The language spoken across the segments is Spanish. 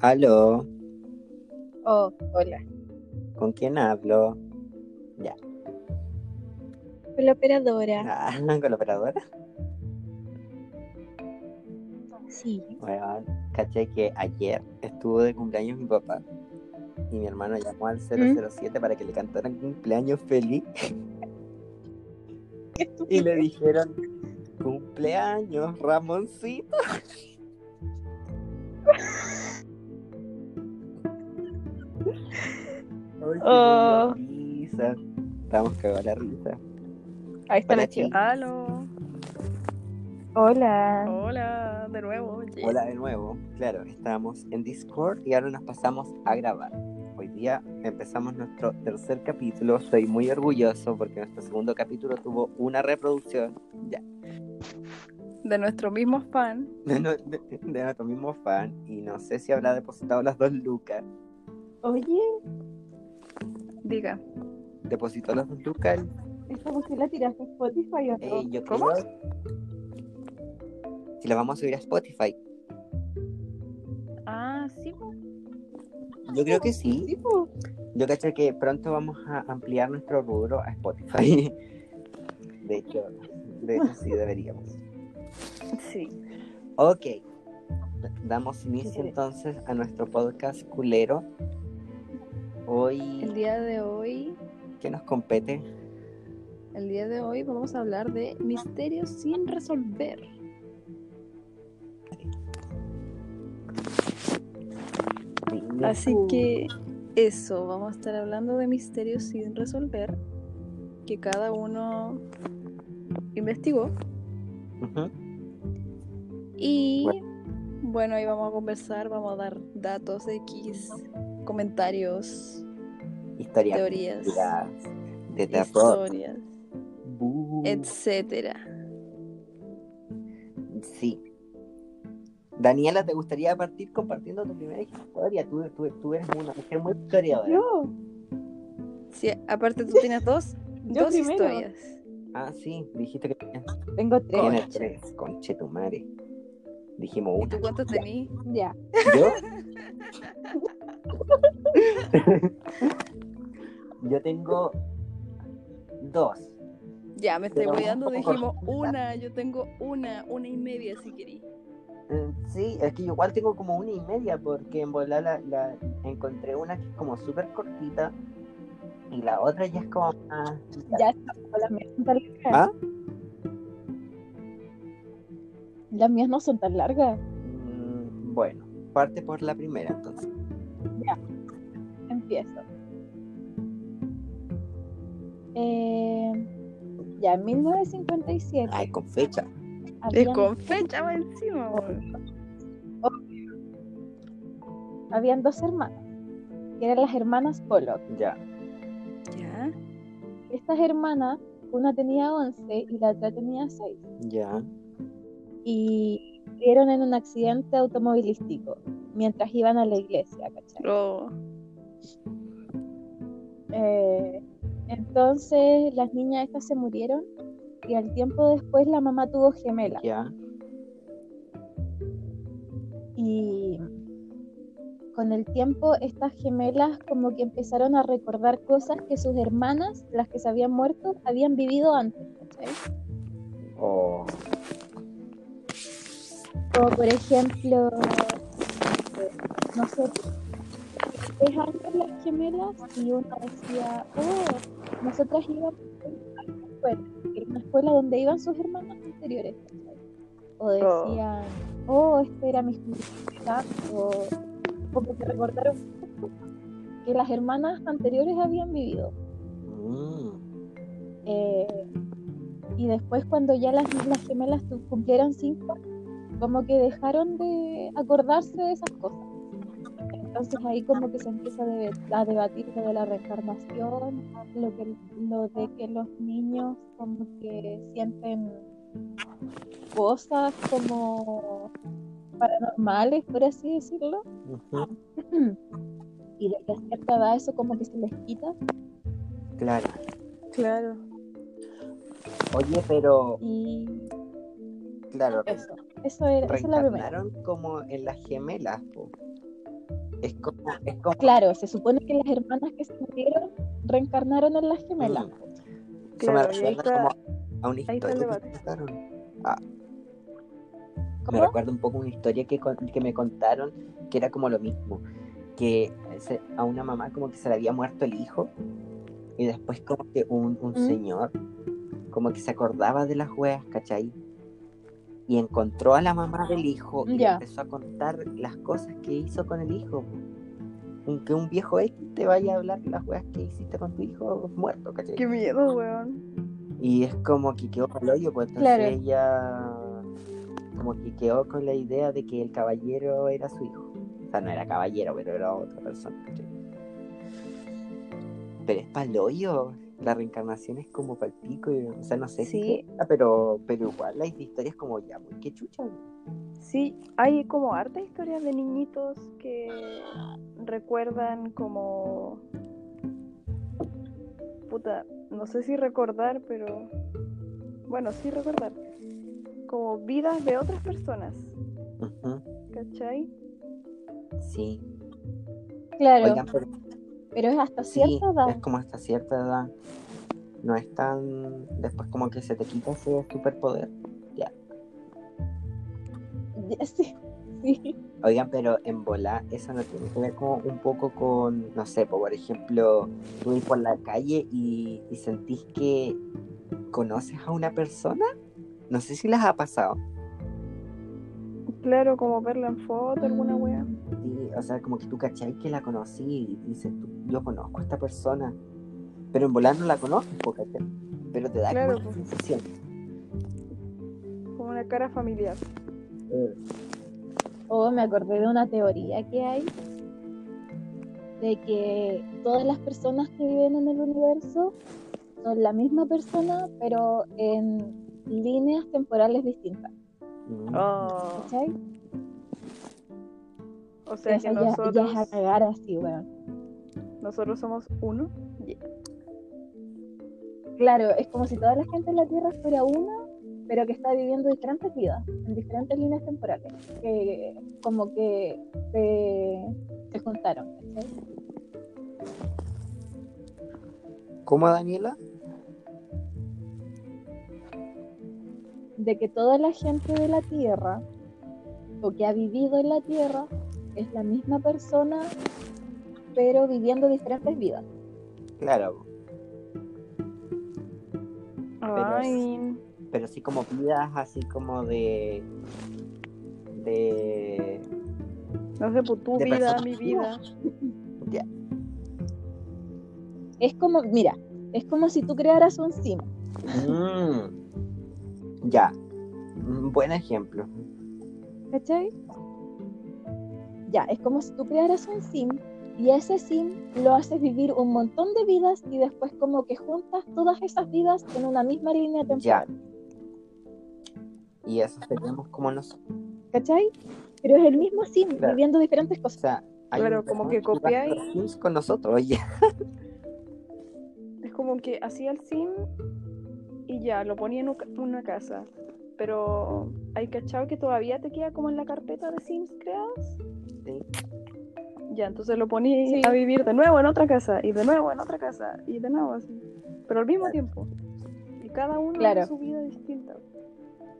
Aló, Oh, hola. ¿con quién hablo? Ya. Con la operadora. Ah, ¿con la operadora? Sí. Bueno, caché que ayer estuvo de cumpleaños mi papá y mi hermano llamó al 007 para que le cantaran cumpleaños feliz y le dijeron cumpleaños Ramoncito. Ay, Oh. risa. Estamos cagados la risa. Ahí está Hola, la chica. chica. Aló, Hola. hola, de nuevo. yeah. Hola de nuevo. Claro, estábamos en Discord y ahora nos pasamos a grabar. Hoy día empezamos nuestro tercer capítulo. Estoy muy orgulloso porque nuestro segundo capítulo tuvo una reproducción ya, De nuestro mismo fan. de, no- de- de nuestro mismo fan. Y no sé si habrá depositado las dos lucas. Oye, Diga, ¿Depositó las lucas? ¿esta música la tiraste a Spotify o no? Eh, yo ¿Cómo? creo. Si la vamos a subir a Spotify. ah, sí, po. Yo creo que sí. Sí, po. Yo caché que pronto vamos a ampliar nuestro rubro a Spotify. De hecho, de hecho sí deberíamos. sí. Ok. Damos inicio Sí. entonces a nuestro podcast culero. El Hoy, día de hoy, ¿qué nos compete? el día de hoy vamos a hablar de misterios sin resolver. Así que eso, vamos a estar hablando de misterios sin resolver que cada uno investigó. Y bueno, ahí vamos a conversar, vamos a dar datos X, comentarios, Historias teorías, de terror. historias, etcétera. Sí. Daniela, ¿te gustaría partir compartiendo tu primera historia? Tú, tú, tú eres una mujer muy historiadora. Yo. Sí, aparte tú tienes dos, Yo dos primero. historias. Ah, sí, dijiste que tenías Tengo tres. Tres. Conche tu madre. Dijimos ¿Y una. tú cuántas tenías? Ya. ¿Yo? Yo tengo dos. Ya, me estoy cuidando, dijimos una, yo tengo una, una y media si querí. Mm, Sí, es que yo igual tengo como una y media porque en volar la, la- encontré una que es como súper cortita y la otra ya es como más... Ya largas. ¿Ah? Las mías no son tan largas. Mm, Bueno, parte por la primera entonces. Empiezo. Eh, ya, en 1957 Ay, con fecha. Es con fecha va encima, weón. habían dos hermanas, que eran las hermanas Pollock. Ya. Ya. Estas hermanas, una tenía 11 y la otra tenía 6. Ya. Y murieron en un accidente automovilístico mientras iban a la iglesia, ¿cachai? Oh, Eh, entonces las niñas estas se murieron y al tiempo después la mamá tuvo gemelas. Ya. Y con el tiempo estas gemelas como que empezaron a recordar cosas que sus hermanas, las que se habían muerto, habían vivido antes, ¿cachai? Como por ejemplo, no sé, tres años las gemelas y una decía, oh, nosotras íbamos a una escuela, era una escuela donde iban sus hermanas anteriores. O decían, oh, este era mi escuela, o como que recordaron que las hermanas anteriores habían vivido. Mm. Eh, y después cuando ya las, las gemelas cumplieron cinco, como que dejaron de acordarse de esas cosas. Entonces ahí como que se empieza a, debatir lo de la reencarnación, lo, que, lo de que los niños como que sienten cosas como paranormales, por así decirlo, y de que a cierta edad eso como que se les quita. Claro. claro. Oye, pero Y claro, eso, eso era, esa es la primera. como en las gemelas, po. Es como, es como... Claro, se supone que las hermanas que se murieron reencarnaron en las gemelas. Mm. Claro, me recuerda como a una historia que contaron. Ah. Me recuerda un poco una historia que, que me contaron que era como lo mismo. Que a una mamá como que se le había muerto el hijo y después como que un, un ¿Mm? señor como que se acordaba de las weas, ¿cachai? Y encontró a la mamá del hijo y empezó a contar las cosas que hizo con el hijo. Que un viejo X te vaya a hablar las weas que hiciste con tu hijo muerto, ¿cachai? Qué miedo, weón. Y es como que quedó con el hoyo, pues entonces ella como que quedó con la idea de que el caballero era su hijo. O sea, no era caballero, pero era otra persona, ¿cachai? Pero es para el hoyo la reencarnación es como palpico, y, o sea, no sé si, pero, pero igual hay historias como ya, muy que chucha. Sí, hay como harta historias de niñitos que recuerdan como puta, no sé si recordar, pero bueno, sí recordar como vidas de otras personas. ¿Cachai? Sí. Claro. Pero es hasta cierta edad. Es como hasta cierta edad. No es tan. Después, como que se te quita ese superpoder. Ya. sí. sí. Oigan, pero en volar, eso no tiene que ver como un poco con. No sé, por ejemplo, tú ir por la calle y, y sentís que conoces a una persona. No sé si las ha pasado. Claro, como verla en foto, alguna wea. Sí, o sea, como que tú cachai que la conocí y dices, tú, yo conozco a esta persona, pero en volar no la conozco, pero te da como una pues. sensación. Como una cara familiar. Eh. Oh, me acordé de una teoría que hay de que todas las personas que viven en el universo son la misma persona, pero en líneas temporales distintas. Oh. O sea que nosotros. Ya es a cagar así, weón. Nosotros somos uno. Claro, es como si toda la gente en la Tierra fuera una, pero que está viviendo diferentes vidas, en diferentes líneas temporales, que como que se, se juntaron. ¿Cómo, Daniela? De que toda la gente de la Tierra, o que ha vivido en la Tierra, es la misma persona, pero viviendo diferentes vidas. Claro. Ay. Pero, sí como vidas así como de... De... No sé, pues tu vida, mi vida. Ya. Es como, mira, es como si tú crearas un sim. Mm. Ya, buen ejemplo. ¿Cachai? Ya, es como si tú crearas un sim y ese sim lo haces vivir un montón de vidas y después como que juntas todas esas vidas en una misma línea temporal. Y eso seríamos como nosotros. ¿Cachai? Pero es el mismo sim viviendo diferentes cosas. O sea, Claro, como que copiáis. con nosotros, oye. Es como que hacía el sim y ya, lo ponía en una casa. Pero hay cachado que todavía te queda como en la carpeta de Sims creados. Sí. Ya, entonces lo ponía a vivir de nuevo en otra casa, y de nuevo en otra casa, y de nuevo así. Pero al mismo tiempo. Y cada uno tiene su vida distinta.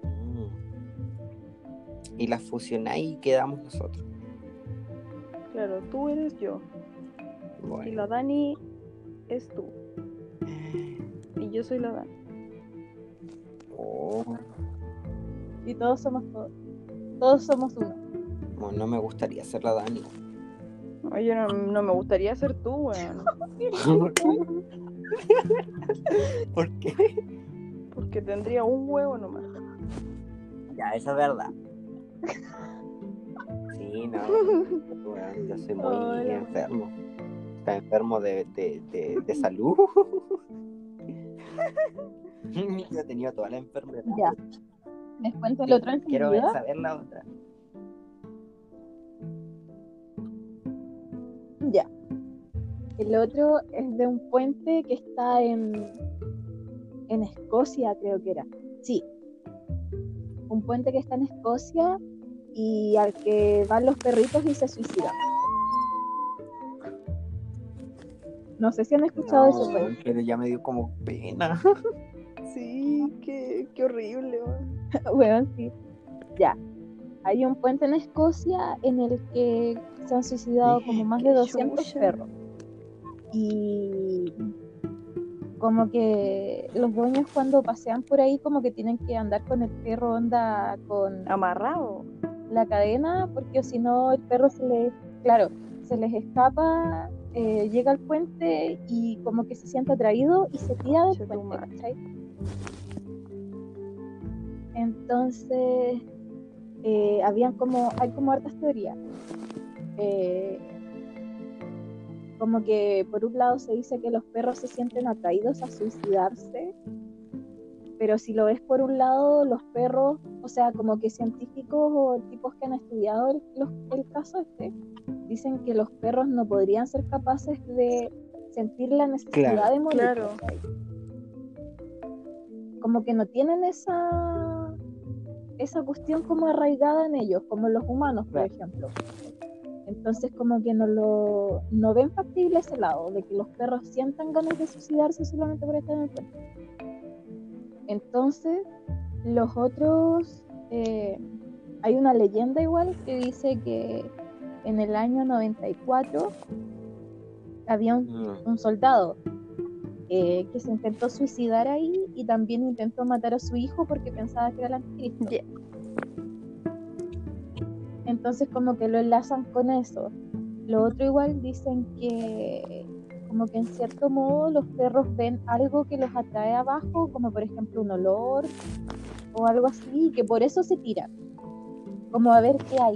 Mm. Y las fusionáis y quedamos nosotros. Claro, tú eres yo. Y la Dani es tú. Y yo soy la Dani. Oh. Y todos somos todos. Todos somos uno. Bueno, no me gustaría ser la Dani. Oye, no, no me gustaría ser tú, weón. ¿Por qué? Porque tendría un huevo nomás. Ya, eso es verdad. Sí, no. yo soy muy enfermo. Está enfermo de, de, de, de salud. Yo he tenido toda la enfermedad. Ya. ¿Les cuento el otro Quiero saber la otra. Ya. El otro es de un puente que está en, en Escocia, creo que era. Sí. Un puente que está en Escocia y al que van los perritos y se suicidan. No sé si han escuchado eso, pero... pero ya me dio como pena. Sí, qué, qué horrible. Bueno, sí. Ya. Hay un puente en Escocia en el que se han suicidado como más de 200 perros. Y como que los dueños cuando pasean por ahí como que tienen que andar con el perro onda con amarrado la cadena porque si no el perro se les claro se les escapa eh, llega al puente y como que se siente atraído y se tira del puente ¿cachai? Entonces eh, habían como hay como hartas teorías eh, como que por un lado se dice que los perros se sienten atraídos a suicidarse, pero si lo ves por un lado, los perros, o sea, como que científicos o tipos que han estudiado el, el caso este, dicen que los perros no podrían ser capaces de sentir la necesidad de morir. Claro. Como que no tienen esa esa cuestión como arraigada en ellos, como los humanos, por ejemplo. Entonces como que no lo no ven factible ese lado, de que los perros sientan ganas de suicidarse solamente por estar en el puente. Entonces, los otros, eh, hay una leyenda igual que dice que en el año 94 había un, mm. soldado eh, que se intentó suicidar ahí y también intentó matar a su hijo porque pensaba que era el anticristo. Entonces como que lo enlazan con eso. Lo otro igual dicen que como que en cierto modo los perros ven algo que los atrae abajo, como por ejemplo un olor o algo así, y que por eso se tiran. Como a ver qué hay.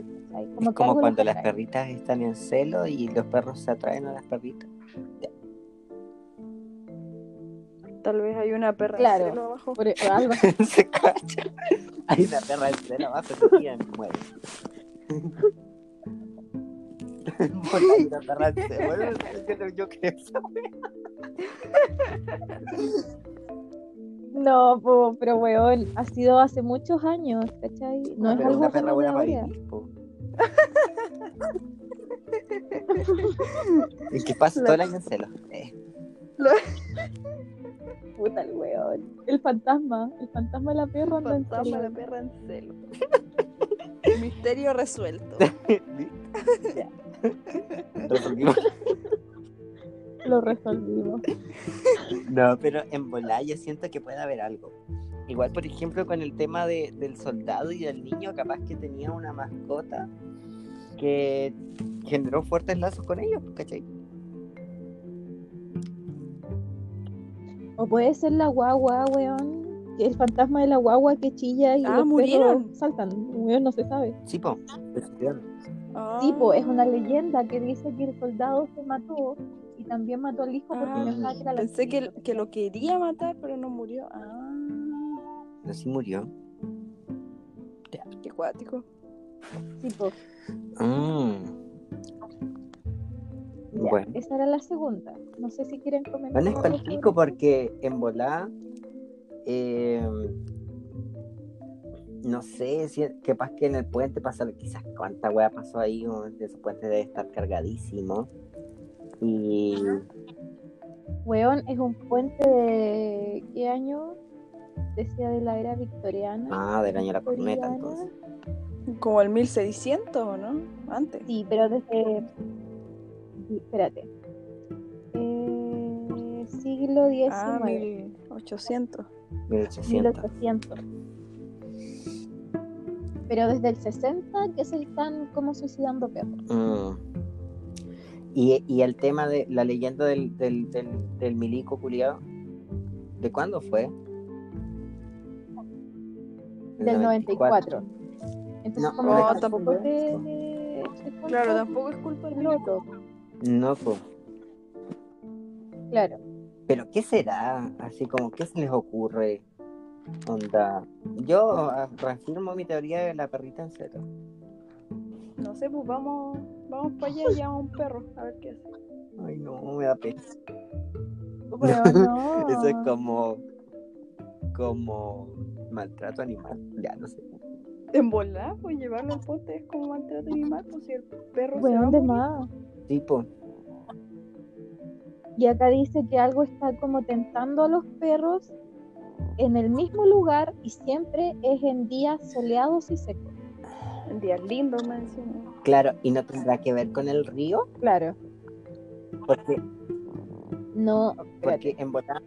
Como, como cuando las perritas están en celo y los perros se atraen a las perritas. Tal vez hay una perra en celo abajo. Por, e, algo. se cacha. Hay una perra en celo abajo, yo creo No, pero weón, ha sido hace muchos años, ¿cachai? No, es algo una perra buena para vivir, ¿Y qué pasa todo el año en celo? Eh. Puta el weón. El fantasma, el fantasma de la perra el fantasma de la perra en celo. Misterio resuelto. Lo resolvimos. No, pero en Bolaya siento que puede haber algo. Igual, por ejemplo, con el tema de, del soldado y del niño, capaz que tenía una mascota que generó fuertes lazos con ellos, ¿cachai? O puede ser la guagua, weón el fantasma de la guagua que chilla y ah, los murieron. saltan. no se sabe. Sí, po. es una leyenda que dice que el soldado se mató y también mató al hijo porque ah, que Pensé que, que, lo quería matar, pero no murió. Ah. No, sí murió. Qué cuático. Sí, bueno. Esa era la segunda. No sé si quieren comentar. Van a pico porque en volá Em, no sé, si, pasa que en el puente pasa, quizás cuánta weá pasó ahí, ese puente debe estar cargadísimo. Y. Weón, es un puente de. ¿Qué año? Decía de la era victoriana. Ah, del año de la corneta, entonces. Como el 1600, ¿o no? Antes. Sí, pero desde. Espérate. Eh, siglo XIX. Ah, 1800. 1800. Pero desde el 60 que se están como suicidando perros. Mm. ¿Y, ¿Y, el tema de la leyenda del, del, del, milico culiado, ¿de cuándo fue? Del 94. Entonces, como no, tampoco Claro, tampoco es culpa del milico. No, pues. Claro. Pero ¿qué será? Así como, ¿qué se les ocurre? Onda. Yo ah, reafirmo mi teoría de la perrita en cero. No sé, pues vamos, vamos para allá y llamamos un perro, a ver qué hace. Ay, no, me da pena. no. Eso es como. como maltrato animal. Ya, no sé. En volar, pues llevarlo al pote es como maltrato animal, pues si el perro bueno, se va más? Tipo. Y acá dice que algo está como tentando a los perros en el mismo lugar y siempre es en días soleados y secos. En días lindos, más Claro, y no tendrá que ver con el río. Claro. Porque. No. Porque en Botán.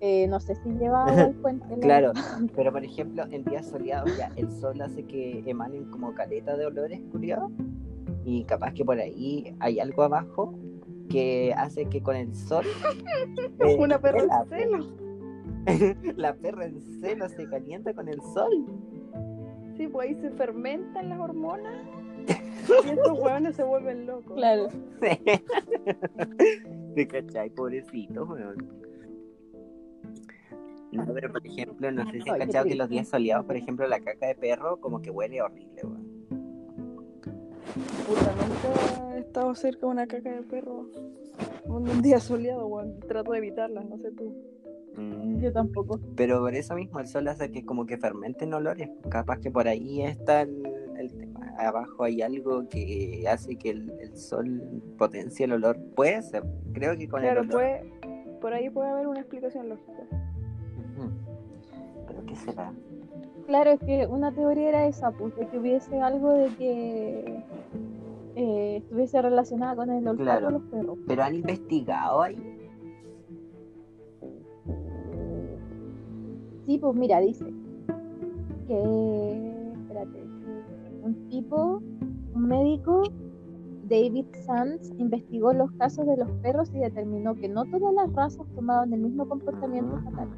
Eh, no sé si lleva al puente. claro, pero por ejemplo, en días soleados ya el sol hace que emanen como caleta de olores curiosos y capaz que por ahí hay algo abajo que hace que con el sol eh, una perra en celo la perra en celo se calienta con el sol sí pues ahí se fermentan las hormonas y estos hueones se vuelven locos claro ¿Te cachai? Pobrecito, weón. No, pero por ejemplo, no sé si has cachado que los días soleados, por ejemplo, la caca de perro como que huele horrible, weón. Puta, nunca he estado cerca de una caca de perro. Un día soleado, weón. Trato de evitarla, no sé tú. Mm. Yo tampoco. Pero por eso mismo el sol hace que como que fermenten olores. Capaz que por ahí está el, tema. Abajo hay algo que hace que el, sol potencie el olor. Puede ser. Creo que con el olor. Puede, por ahí puede haber una explicación lógica. ¿Pero qué será? Claro, es que una teoría era esa, pues, de que hubiese algo de que eh, estuviese relacionada con el olfato de los perros. ¿Pero han investigado ahí? Sí, pues mira, dice que, espérate, un tipo, un médico, David Sands, investigó los casos de los perros y determinó que no todas las razas tomaban el mismo comportamiento fatal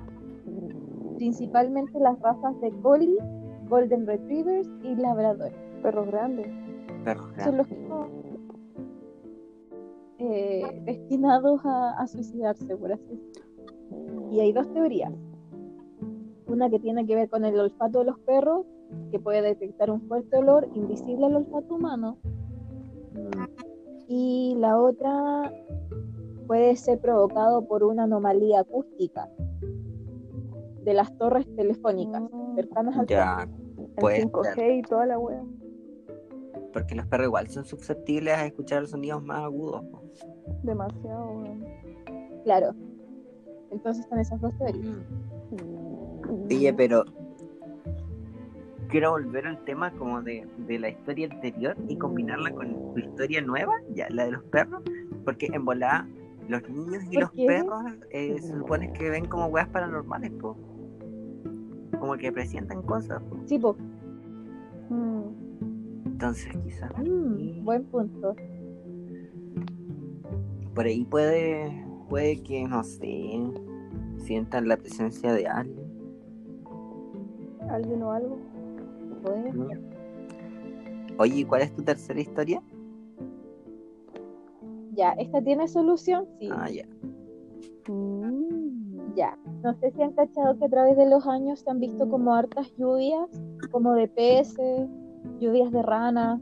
principalmente las razas de Collie, Golden Retrievers y Labrador. Perros grandes. Perros grandes. Son los que eh, destinados a, suicidarse, por así Y hay dos teorías. Una que tiene que ver con el olfato de los perros, que puede detectar un fuerte olor invisible al olfato humano. Y la otra puede ser provocado por una anomalía acústica, de las torres telefónicas mm. cercanas al ya, pues, 5G y toda la web. Porque los perros igual son susceptibles a escuchar sonidos más agudos. Demasiado, Claro. Entonces están esas dos teorías. Oye, pero quiero volver al tema como de, la historia anterior y combinarla con tu historia nueva, ya la de los perros, porque en volada los niños y los perros eh, se supone que ven como weas paranormales, po como que presientan cosas. Sí, pues. Entonces, quizás. Mm, buen punto. Por ahí puede, puede que, no sé, sientan la presencia de alguien. ¿Alguien o algo? Puede. Oye, ¿cuál es tu tercera historia? Ya, ¿esta tiene solución? Sí. Ah, ya. Mm, ya. No sé si han cachado que a través de los años se han visto como hartas lluvias, como de peces, lluvias de rana.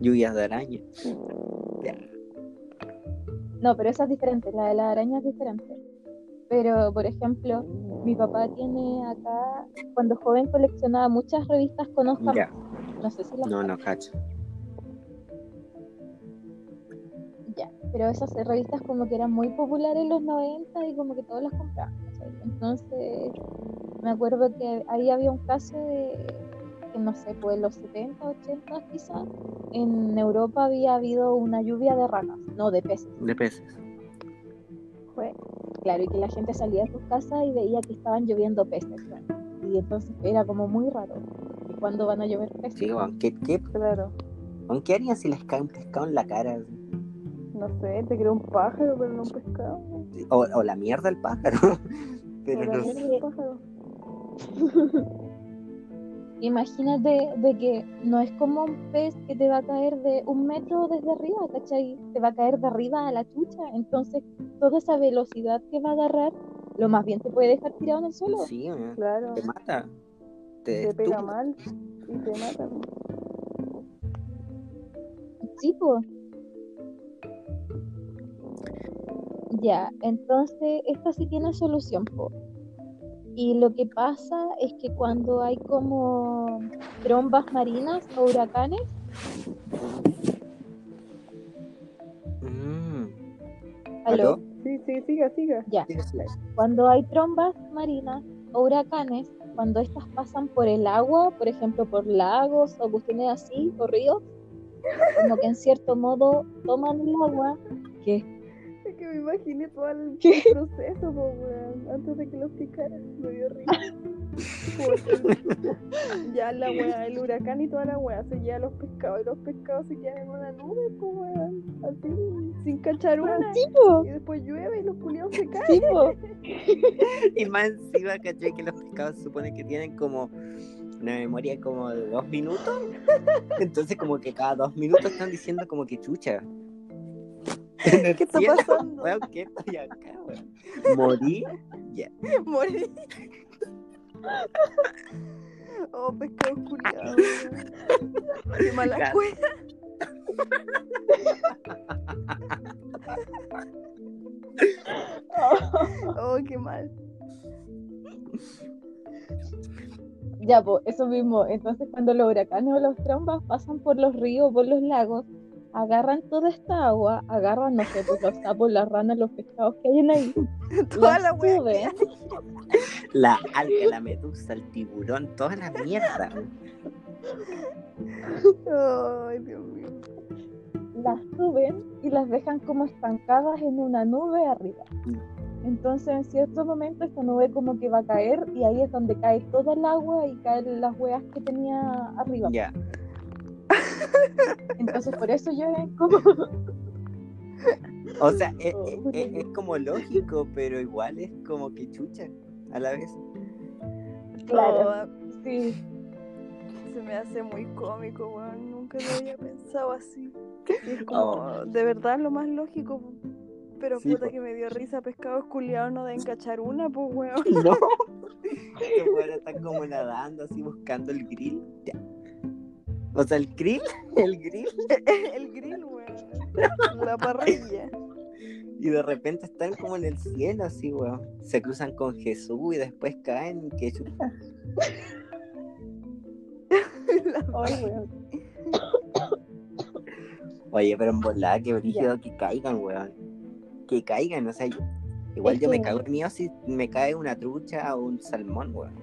Lluvias de araña. No, pero esa es diferente, la de la araña es diferente. Pero, por ejemplo, mi papá tiene acá, cuando joven coleccionaba muchas revistas con Oscar. No sé si las No, no cacho. Pero esas revistas como que eran muy populares en los 90 y como que todos las compraban. Entonces, me acuerdo que ahí había un caso de, que no sé, pues en los 70, 80 quizás, en Europa había habido una lluvia de ranas, no, de peces. De peces. Fue, claro, y que la gente salía de sus casas y veía que estaban lloviendo peces. Y entonces era como muy raro. ¿Y cuándo van a llover peces? Sí, aunque, ¿qué? Claro. ¿Qué harían si les cae un pescado en la cara? No sé, te creo un pájaro, pero no un pescado. O, o la mierda el pájaro. pero no sé. Imagínate de que no es como un pez que te va a caer de un metro desde arriba, ¿cachai? Te va a caer de arriba a la chucha. Entonces, toda esa velocidad que va a agarrar, lo más bien te puede dejar tirado en el suelo. Sí, claro. Te mata. Te, pega mal y te mata. Sí, pues. Ya, entonces esto sí tiene solución. Y lo que pasa es que cuando hay como trombas marinas o huracanes, mm. ¿Aló? Sí, sí, siga, siga. Ya. Cuando hay trombas marinas o huracanes, cuando estas pasan por el agua, por ejemplo, por lagos o cuestiones así, o ríos, como que en cierto modo toman el agua que es que me imaginé todo el proceso, weón, antes de que los picaran, me dio risa. ya la weá, el huracán y toda la weá se lleva los pescados y los pescados se quedan en una nube, weón, así, sin cachar una. y después llueve y los culiados se caen. y más encima, caché que los pescados se supone que tienen como una memoria como de dos minutos. Entonces como que cada dos minutos están diciendo como que chucha. ¿Qué está pasando? ¿qué estoy acá, weón? Morí, ya. Morí. Oh, pescado culiado. Qué mala cueva. oh, qué mal. Ya, pues, eso mismo. Entonces, cuando los huracanes o los trombas pasan por los ríos, por los lagos, agarran toda esta agua, agarran, no sé, pues, los sapos, las ranas, los pescados que hay en ahí. Toda la suben, La alga, la medusa, el tiburón, toda la mierda. Ay, Dios mío. Las suben y las dejan como estancadas en una nube arriba. Entonces, en cierto momento, esta nube como que va a caer y ahí es donde cae todo el agua y caen las hueas que tenía arriba. Ya. Entonces, por eso yo es como. O sea, es, es, como lógico, pero igual es como que chucha a la vez. Claro, sí. Se me hace muy cómico, weón. Nunca lo había pensado así. Es como, oh. de verdad, lo más lógico. Pero puta que me dio risa, pescados culiados no de encachar una, pues weón. No. que bueno, están como nadando así buscando el grill. O sea, el grill, el grill. el grill, weón. La parrilla. Y de repente están como en el cielo, así, weón. Se cruzan con Jesús y después caen. Que Oye, pero en volada, que brígido que caigan, weón que caigan, o sea, igual yo me cago en mío si me cae una trucha o un salmón, weón.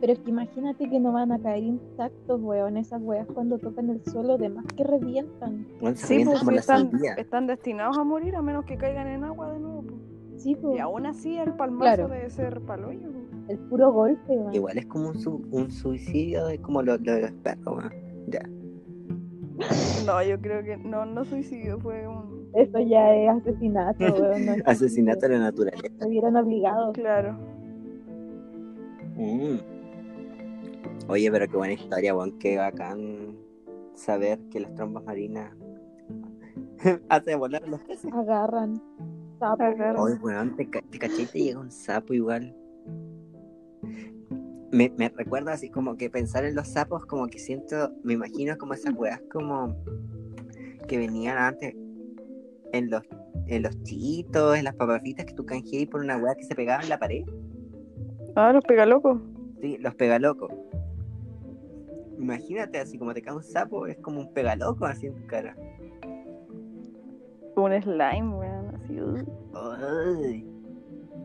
Pero es que imagínate que no van a caer intactos, weón, esas weas cuando tocan el suelo, de más que revientan. sí, pues están, están, destinados a morir a menos que caigan en agua de nuevo. Sí, pues. Y aún así el palmazo debe ser paloyo. El puro golpe, weón. Igual es como un, un suicidio, es como lo, de los perros, weón. Ya. No, yo creo que no, no suicidio, fue un eso ya es asesinato, weón. asesinato a la naturaleza. Se vieron obligados. Claro. Mm. Oye, pero qué buena historia, weón. Qué bacán saber que las trombas marinas hacen volar los peces. Agarran. Sapo. Oye, weón, te, te caché y te llega un sapo igual. Me, me, recuerda así como que pensar en los sapos, como que siento, me imagino como esas weas como que venían antes, en los, en los chitos, en las papafitas que tú canjeas por una weá que se pegaba en la pared. Ah, los pegalocos. Sí, los pegalocos. Imagínate, así como te cae un sapo, es como un pegaloco así en tu cara. Un slime, weón, así. Uy.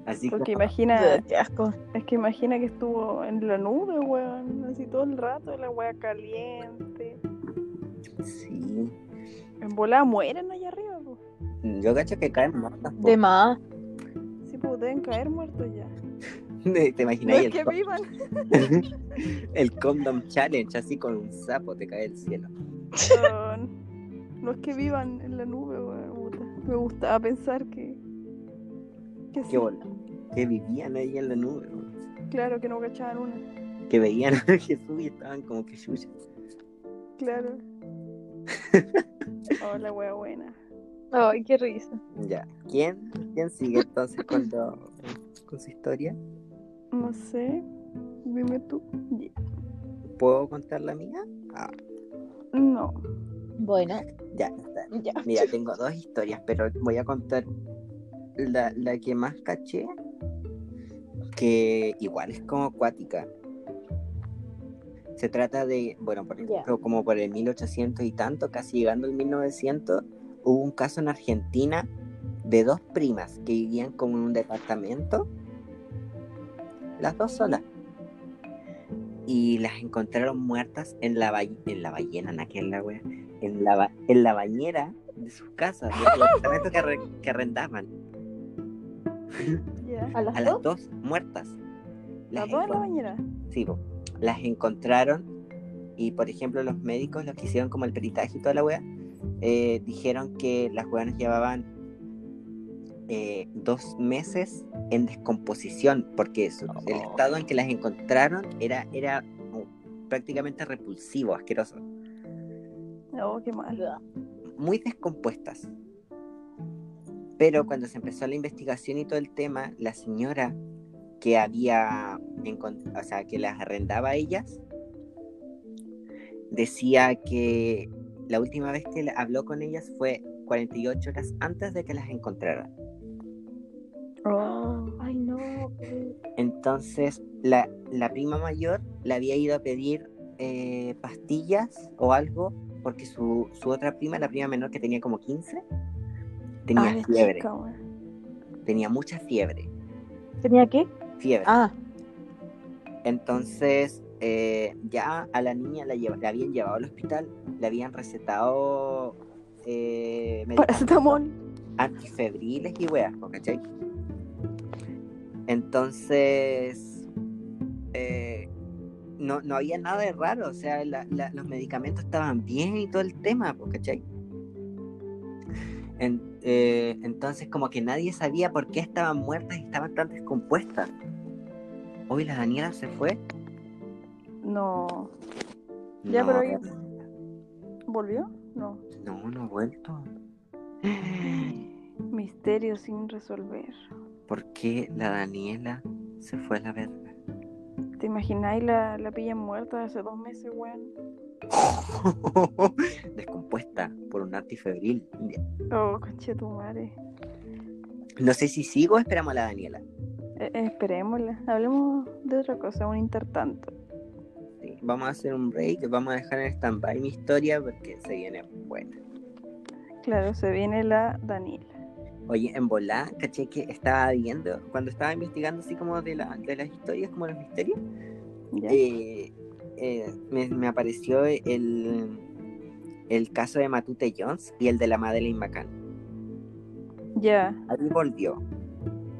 Así Porque imagina, es que imagina que estuvo en la nube, weón, así todo el rato, la weá caliente. Sí. En volada mueren allá arriba, yo cacho que caen muertos. De más. Sí, pues deben caer muertos ya. ¿Te imaginas? No es que vivan. el Condom Challenge, así con un sapo te cae el cielo. No, es que vivan en la nube, Me gustaba pensar que. Que, sí. que vivían ahí en la nube, Claro, que no cachaban una. Que veían a Jesús y estaban como que yuyas. Claro. Hola, wea buena. Ay, qué risa. Ya. ¿Quién, ¿Quién sigue entonces con, con su historia? No sé. Dime tú. ¿Puedo contar la mía? Ah. No. Bueno. Ya, ya. Mira, tengo dos historias, pero voy a contar la, la que más caché, que igual es como acuática. Se trata de, bueno, por ejemplo, como por el 1800 y tanto, casi llegando al 1900, hubo un caso en Argentina de dos primas que vivían como en un departamento, las dos solas. Y las encontraron muertas en la, en la ballena, en aquel la en la, en la bañera de sus casas, del departamento que, que arrendaban. ¿A, las, dos? muertas. ¿Las dos en la bañera? Sí, las encontraron y por ejemplo los médicos, los que hicieron como el peritaje y toda la wea, eh, dijeron que las weas llevaban eh, dos meses en descomposición, porque eso, el oh. estado en que las encontraron era, era prácticamente repulsivo, asqueroso. Oh, qué mal. Muy descompuestas. Pero cuando se empezó la investigación y todo el tema, la señora que había, o sea, que las arrendaba a ellas, decía que la última vez que habló con ellas fue 48 horas antes de que las encontraran. Oh, ay no. Entonces, la, prima mayor le había ido a pedir eh, pastillas o algo, porque su, otra prima, la prima menor que tenía como 15, tenía fiebre. tenía mucha fiebre. ¿Tenía qué? Fiebre. Ah. Entonces, eh, ya a la niña la, la, habían llevado al hospital, le habían recetado eh, antifebriles y weas, ¿cachai? Entonces, eh, no, no, había nada de raro, o sea, los medicamentos estaban bien y todo el tema, ¿cachai? Eh, entonces, como que nadie sabía por qué estaban muertas y estaban tan descompuestas. Hoy la Daniela se fue. No. Ya, pero ¿Volvió? No. No, no ha vuelto. Misterio sin resolver. ¿Por qué la Daniela se fue a la verga? ¿Te imagináis la, la pillan muerta hace dos meses, weón? Descompuesta por un antifebril. Oh, conche tu madre. No sé si sigo o esperamos a la Daniela. Eh, esperémosla. Hablemos de otra cosa, un intertanto. Vamos a hacer un break, vamos a dejar en stand-by mi historia porque se viene buena. Claro, se viene la Daniela. Oye, en Volá, caché que estaba viendo, cuando estaba investigando así como de, la, de las historias, como los misterios, eh, eh, me, apareció el, el caso de Matute Jones y el de la Madeleine McCann. Ya. Ahí volvió,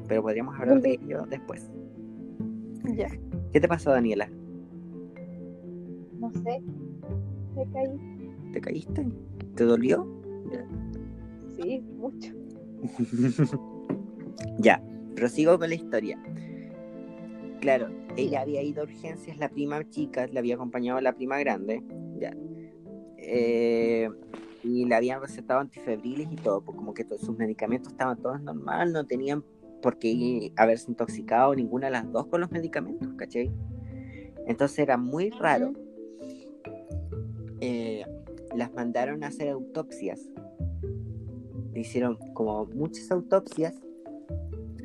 pero podríamos hablar de ello después. Ya. ¿Qué te pasó, Daniela? No sé, me caí. ¿Te caíste? ¿Te dolió? Sí, mucho. ya, prosigo con la historia. Claro, ella había ido a urgencias, la prima chica, le había acompañado a la prima grande, ya. Eh, y le habían recetado antifebriles y todo, pues como que todos sus medicamentos estaban todos normal, no tenían por qué haberse intoxicado ninguna de las dos con los medicamentos, ¿cachai? Entonces era muy raro. Eh, las mandaron a hacer autopsias hicieron como muchas autopsias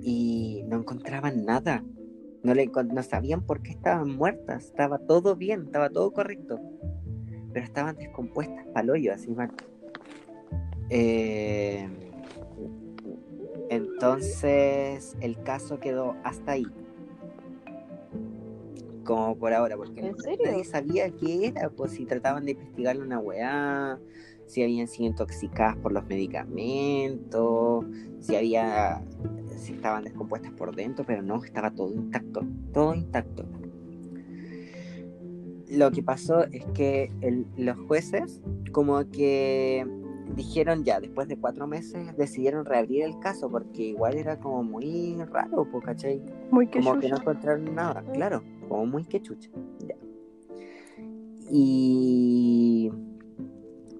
y no encontraban nada. No, le, no sabían por qué estaban muertas. Estaba todo bien, estaba todo correcto. Pero estaban descompuestas hoyo así mal. Eh, entonces el caso quedó hasta ahí. Como por ahora, porque nadie sabía qué era, pues si trataban de investigarle una weá, si habían sido intoxicadas por los medicamentos, si había si estaban descompuestas por dentro, pero no, estaba todo intacto, todo intacto. Lo que pasó es que los jueces como que dijeron ya, después de cuatro meses decidieron reabrir el caso porque igual era como muy raro, ¿cachai? Muy Como que no encontraron nada, claro, como muy quechucha. Ya. Y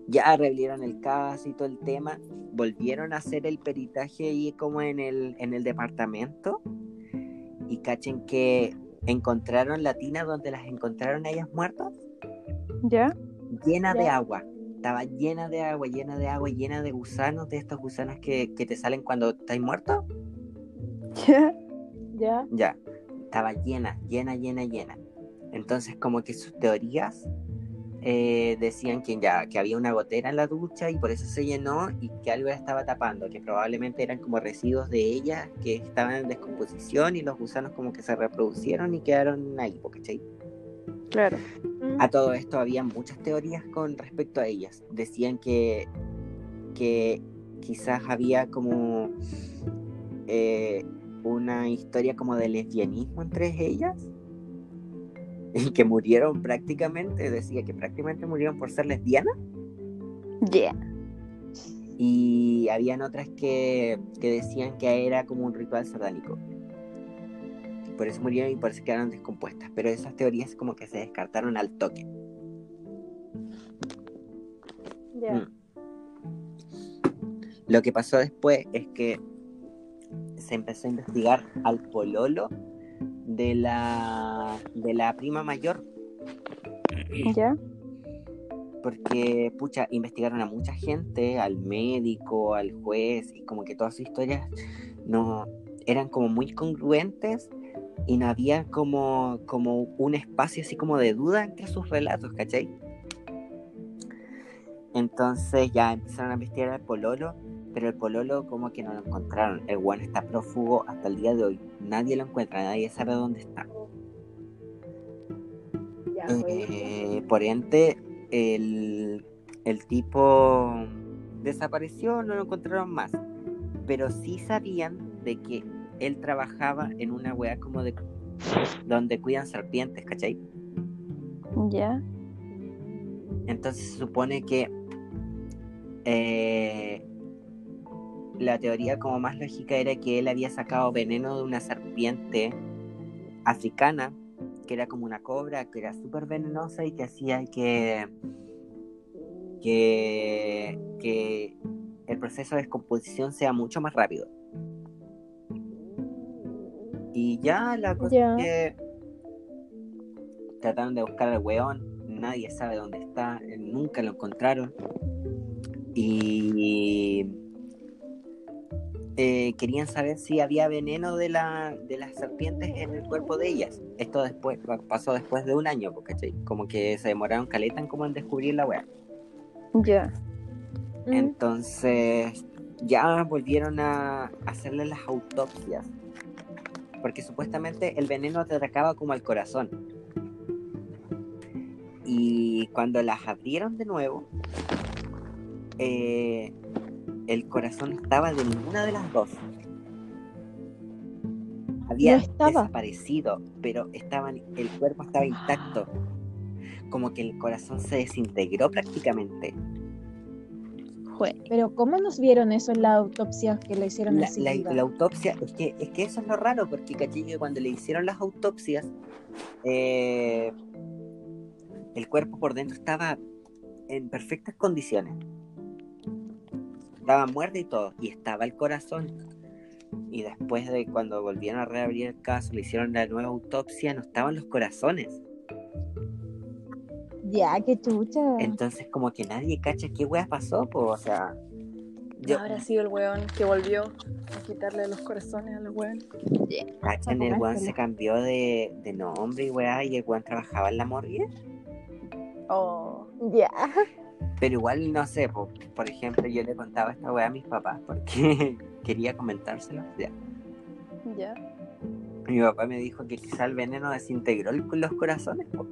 ya reabrieron el caso y todo el tema, volvieron a hacer el peritaje ahí como en el, en el departamento y cachen que encontraron la tina donde las encontraron ellas muertas. ¿Ya? Llena de agua. Estaba llena de agua, llena de agua, llena de gusanos, de estos gusanos que, te salen cuando estás muerto. Ya. Ya. Ya. Estaba llena, llena, llena, llena. Entonces como que sus teorías eh, decían que ya que había una gotera en la ducha y por eso se llenó y que algo la estaba tapando, que probablemente eran como residuos de ella que estaban en descomposición y los gusanos como que se reproducieron y quedaron ahí, ¿cachai? Claro. A todo esto había muchas teorías con respecto a ellas. Decían que, que quizás había como eh, una historia como de lesbianismo entre ellas y que murieron prácticamente, decía que prácticamente murieron por ser lesbianas. Yeah. Y habían otras que, que decían que era como un ritual satánico. Por eso murieron y por eso quedaron descompuestas. Pero esas teorías como que se descartaron al toque. Yeah. Mm. Lo que pasó después es que se empezó a investigar al pololo de la, de la prima mayor. ¿Ya? Porque, pucha, investigaron a mucha gente, al médico, al juez, y como que todas sus historias no eran como muy congruentes y no había como, como un espacio así como de duda entre sus relatos, ¿cachai? Entonces ya empezaron a investigar al pololo, pero el pololo como que no lo encontraron. El one está prófugo hasta el día de hoy. Nadie lo encuentra, nadie sabe dónde está. Ya, Eh, por ende, el, el tipo desapareció, no lo encontraron más. Pero sí sabían de que él trabajaba en una wea como de donde cuidan serpientes, ¿cachai? ¿Ya? Entonces se supone que eh, la teoría como más lógica era que él había sacado veneno de una serpiente africana, que era como una cobra, que era súper venenosa y que hacía que, que, que el proceso de descomposición sea mucho más rápido. Y ya la cosa es que trataron de buscar al weón, nadie sabe dónde está, nunca lo encontraron. Y eh, querían saber si había veneno de, la, de las serpientes en el cuerpo de ellas. Esto después pasó después de un año, ¿cachai? Como que se demoraron caleta en como en descubrir la weá. Ya. Mm, Entonces ya volvieron a hacerle las autopsias. Porque supuestamente el veneno te atacaba como al corazón. Y cuando las abrieron de nuevo, eh, el corazón no estaba de ninguna de las dos. Había No desaparecido, pero estaban, el cuerpo estaba intacto. Como que el corazón se desintegró prácticamente. Pero ¿cómo nos vieron eso en la autopsia que le hicieron La, la- la autopsia, es que, es que eso es lo raro, porque caché que cuando le hicieron las autopsias, eh, el cuerpo por dentro estaba en perfectas condiciones. Estaba muerto y todo, y estaba el corazón. Y después de cuando volvieron a reabrir el caso, le hicieron la nueva autopsia, no estaban los corazones. Ya, qué chucha. Entonces como que nadie cacha qué weas pasó, pues, o sea... Yo, Habrá sido el weón que volvió a quitarle los corazones al weón. ¿Cachan? El weón Sacársela. se cambió de, de nombre y weá, y el weón trabajaba en la morgue. Oh. Ya. Pero igual, no sé, po, por ejemplo, yo le contaba esta weá a mis papás porque quería comentárselo. Ya. Ya. Mi papá me dijo que quizá el veneno desintegró el- los corazones. po.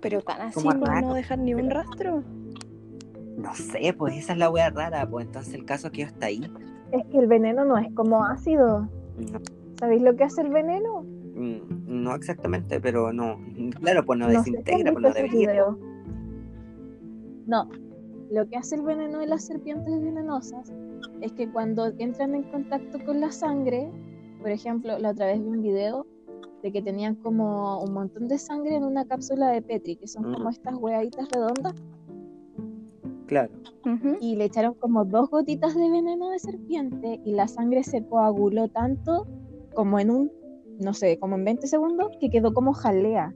Pero tan así por no dejar ni un rastro. No sé, pues esa es la weá rara, pues entonces el caso quedó hasta ahí. Es que el veneno no es como ácido. No, ¿Sabéis lo que hace el veneno? mm, no exactamente, pero no. Claro, pues no desintegra, pues no debería. videos. No, lo que hace el veneno de las serpientes venenosas es que cuando entran en contacto con la sangre, por ejemplo, la otra vez vi un video de que tenían como un montón de sangre en una cápsula de Petri, que son Mm. como estas hueaditas redondas, Claro. Y le echaron como dos gotitas de veneno de serpiente y la sangre se coaguló tanto como en un, no sé, como en 20 segundos, que quedó como jalea.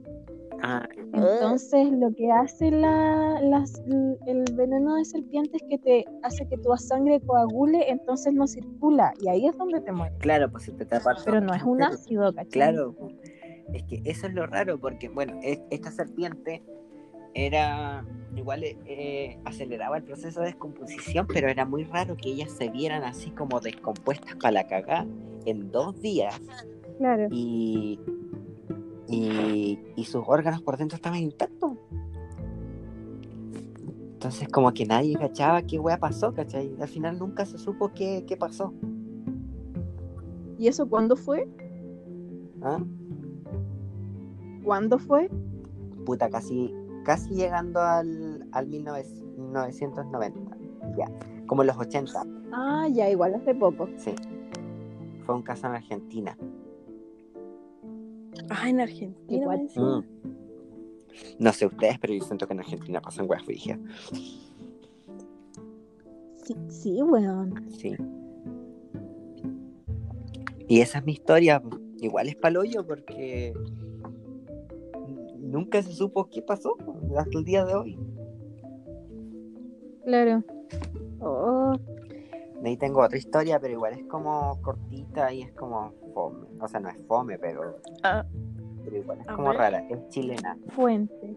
Ah, Entonces lo que hace la, las- el veneno de serpiente es que te hace que tu sangre coagule, entonces no circula y ahí es donde te mueres. claro, pues si te tapa. Pero no es un ácido, ¿cachai? Claro, es que eso es lo raro, porque, bueno, es- esta serpiente era igual eh, aceleraba el proceso de descomposición, pero era muy raro que ellas se vieran así como descompuestas para la cagada en dos días. Claro. Y, y, y sus órganos por dentro estaban intactos. Entonces como que nadie cachaba qué wea pasó, ¿cachai? Al final nunca se supo qué, qué pasó. ¿Y eso cuándo fue? ¿Ah? ¿Cuándo fue? Puta, casi, casi llegando al, al 1990. Ya, como en los 80. Ah, ya, igual hace poco. Sí. Fue un caso en Argentina. Ah, en Argentina. Mm. No sé ustedes, pero yo siento que en Argentina pasan weas frigias. Sí, sí, weón. Sí. Y esa es mi historia. Igual es palollo porque nunca se supo qué pasó hasta el día de hoy. Claro. Oh, De ahí tengo otra historia, pero igual es como cortita y es como fome. O sea, no es fome, pero, Ah, pero igual es como ver. rara. Es chilena. fuente.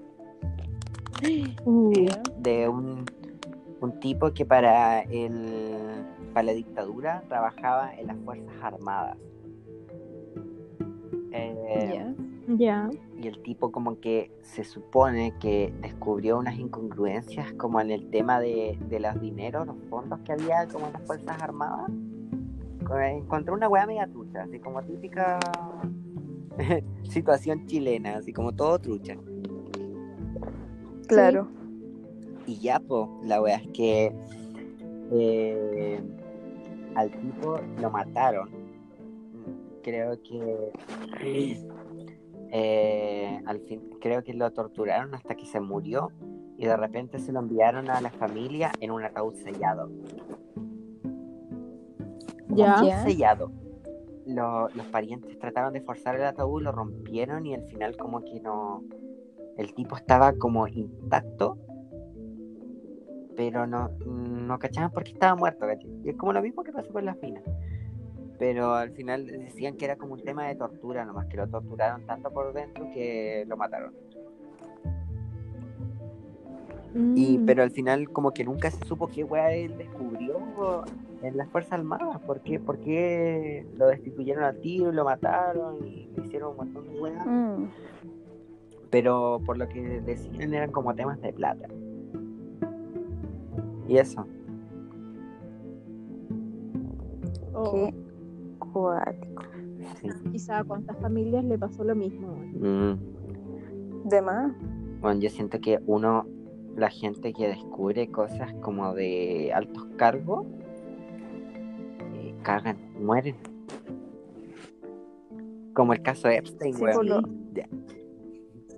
Uh. De un, un tipo que para el para la dictadura trabajaba en las Fuerzas Armadas. Eh, Ya. ya. Y el tipo como que se supone que descubrió unas incongruencias como en el tema de, de los dineros, los fondos que había como en las Fuerzas Armadas. Co- Encontró una weá media trucha, así como típica situación chilena, así como todo trucha. Claro. Y ya, pues, la weá es que eh, al tipo lo mataron. Creo que eh, al fin, creo que lo torturaron hasta que se murió y de repente se lo enviaron a la familia en un ataúd sellado. Ya. Ya. sellado. Lo- los parientes trataron de forzar el ataúd, lo rompieron y al final como que no... El tipo estaba como intacto, pero no, no cachaban por qué estaba muerto, ¿cachai? Y es como lo mismo que pasó con la fina. Pero al final decían que era como un tema de tortura, nomás que lo torturaron tanto por dentro que lo mataron. Y, Mm, pero al final como que nunca se supo qué weá él descubrió en las Fuerzas Armadas. ¿Por qué, por qué lo destituyeron al tiro y lo mataron y le hicieron un montón de weá? Mm. Pero por lo que decían eran como temas de plata. Y eso. oh, Qué cuático. Sí. Quizá a cuántas familias le pasó lo mismo. Mm. De más. Bueno, yo siento que uno, la gente que descubre cosas como de altos cargos, eh, cagan, mueren. Como el caso de Epstein, Sí, lo- Ya,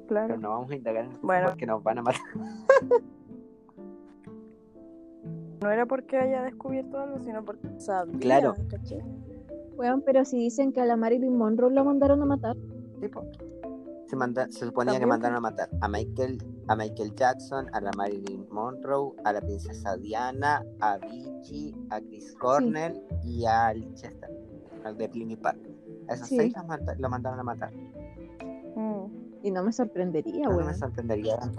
Claro. pero no vamos a indagar Bueno. porque nos van a matar. No era porque haya descubierto algo, sino porque sabía. Claro. Weón, pero si dicen que a la Marilyn Monroe la mandaron a matar. Tipo, se, manda, se suponía que También. mandaron a matar a Michael, a Michael Jackson, a la Marilyn Monroe, a la princesa Diana, a Avicii, a Chris Cornell y al Chester, al de Pliny Park. A esos Sí. seis los manda- lo mandaron a matar. Mm. Y no me sorprendería, No, no me sorprendería. A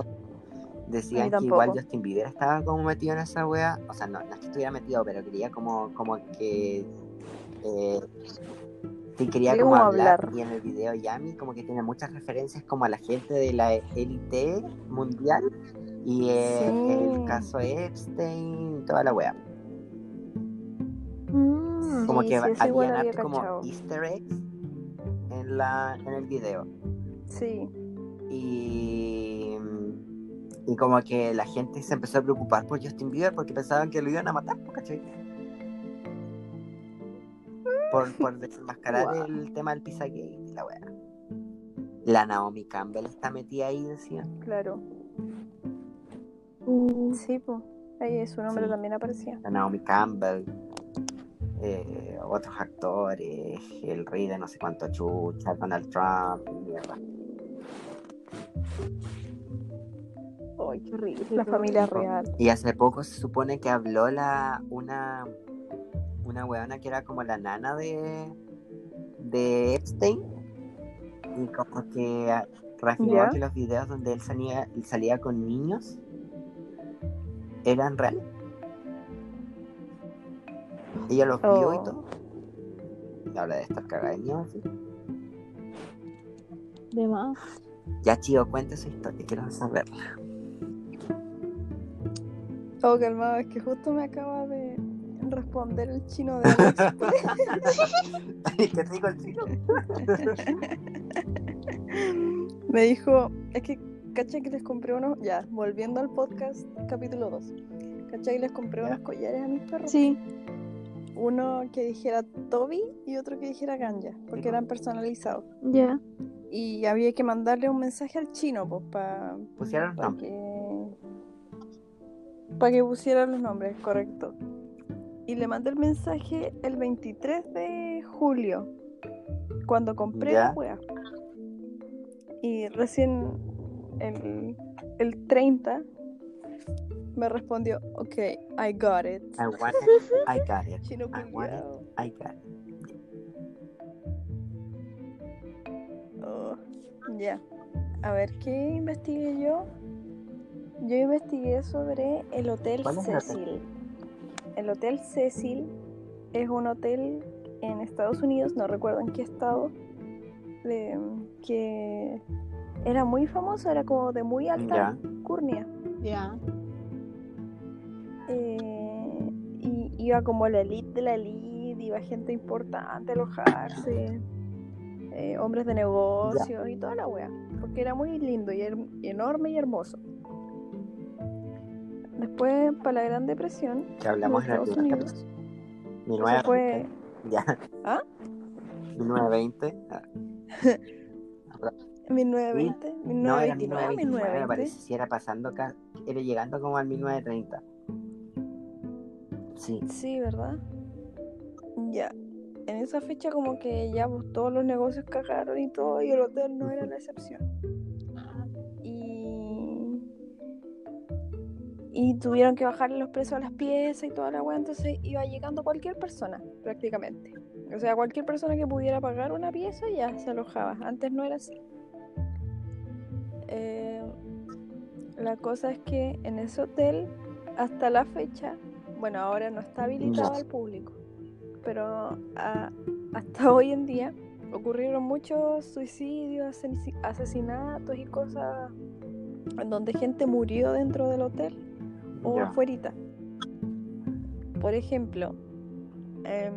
Decían que igual. Justin Bieber estaba como metido en esa wea. O sea, no, no es que estuviera metido, pero quería como, como que. Eh, quería como hablar. hablar. Y en el video Yami, como que tiene muchas referencias como a la gente de la élite mundial. Y eh, Sí. el caso Epstein, toda la wea. Mm, Como Sí, que sí, habían harto como cachado. easter eggs en, la, en el video. Sí. Y, y como que la gente se empezó a preocupar por Justin Bieber porque pensaban que lo iban a matar, ¿no? ¿cachai? Por, por desenmascarar el tema del Pizzagate y la weá. La Naomi Campbell está metida ahí, decían. Claro. uh, Sí, pues. Ahí su nombre Sí. también aparecía. La Naomi Campbell. eh, otros actores, el rey de no sé cuánto chucha, Donald Trump, mierda. Ay, qué horrible. La familia real. Y hace poco se supone que habló la una una weona que era como la nana de de Epstein y como que reafirmó que los videos donde él salía, salía con niños eran reales. Ella los vio y oh. todo. Y habla de estar cagada de niños. De más. Ya, chido, cuente su historia, quiero saberla. Oh, calmado, es que justo me acaba de responder el chino de AliExpress. ¿Qué te dijo el chino? me dijo, es que, caché que les compré unos, ya, volviendo al podcast, capítulo 2. Caché que les compré unos collares a mis perros. Sí. Uno que dijera Toby y otro que dijera Ganja, porque eran personalizados. Ya. Y había que mandarle un mensaje al chino, pues, para. Pusieron Para que. Para que pusieran los nombres, correcto. Y le mandé el mensaje el 23 de julio, cuando compré la wea. Y recién el, el 30 me respondió, ok, I got it. I want it. I got it. Chino I want it. I got it. Oh, ya. A ver, ¿qué investigué yo? Yo investigué sobre el Hotel Cecil. El Hotel Cecil es un hotel en Estados Unidos, no recuerdo en qué estado, que era muy famoso, era como de muy alta curnia. Ya. Eh, y iba como la elite de la elite, iba gente importante a alojarse, eh, hombres de negocio y toda la wea, porque era muy lindo y enorme y hermoso. Después, para la Gran Depresión, que hablamos en Estados Unidos, 1920. fue... Ya. ¿Ah? 1920. 1920, 1929, no, era 1929, 1920. me parece, si era pasando, acá, era llegando como al 1930. Sí. Sí, ¿verdad? Ya. En esa fecha como que ya pues, todos los negocios cagaron y todo, y el hotel no era la excepción. Y tuvieron que bajarle los precios a las piezas y toda la weá, entonces iba llegando cualquier persona, prácticamente. O sea, cualquier persona que pudiera pagar una pieza ya se alojaba. Antes no era así. Eh, la cosa es que en ese hotel, hasta la fecha, bueno, ahora no está habilitado al público, pero a- hasta hoy en día ocurrieron muchos suicidios, asesi- asesinatos y cosas donde gente murió dentro del hotel o afuerita. Por ejemplo, em,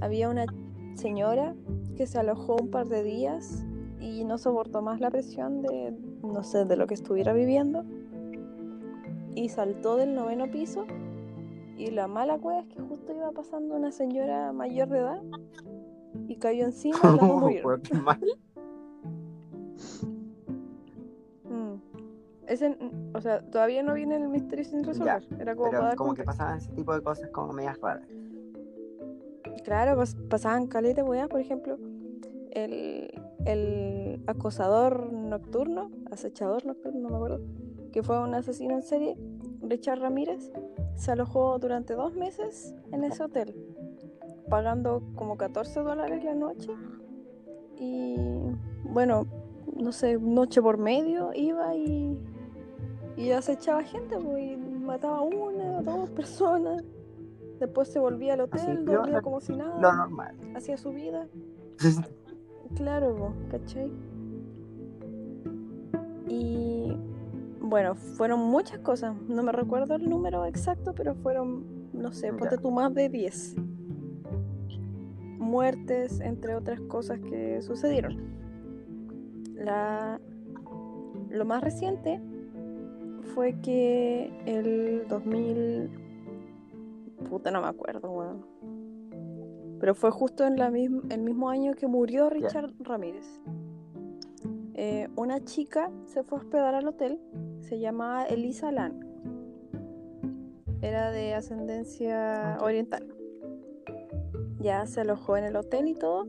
había una señora que se alojó un par de días y no soportó más la presión de, no sé, de lo que estuviera viviendo y saltó del noveno piso y la mala cueva es que justo iba pasando una señora mayor de edad y cayó encima y las Ese, o sea, todavía no viene el misterio sin resolver. Era como para Pero dar como que pasaban ese tipo de cosas como medias raras. Claro, pas- pasaban caleta, weá, por ejemplo, el, el acosador nocturno, acechador nocturno, no me acuerdo, que fue un asesino en serie, Richard Ramírez, se alojó durante dos meses en ese hotel, pagando como 14 dólares la noche y, bueno, no sé, noche por medio iba y, y acechaba gente, pues, y mataba a una, dos personas. Después se volvía al hotel, dormía como si nada Lo normal. hacía su vida. Claro, po, ¿cachai? Y bueno, fueron muchas cosas. No me recuerdo el número exacto, pero fueron, no sé, ponte tú más de 10. Muertes, entre otras cosas que sucedieron. La... Lo más reciente fue que el 2000... Puta, no me acuerdo, weón. Pero fue justo en la misma, el mismo año que murió Richard Ramírez. Eh, una chica se fue a hospedar al hotel, se llamaba Elisa Lan. Era de ascendencia oriental. Ya se alojó en el hotel y todo.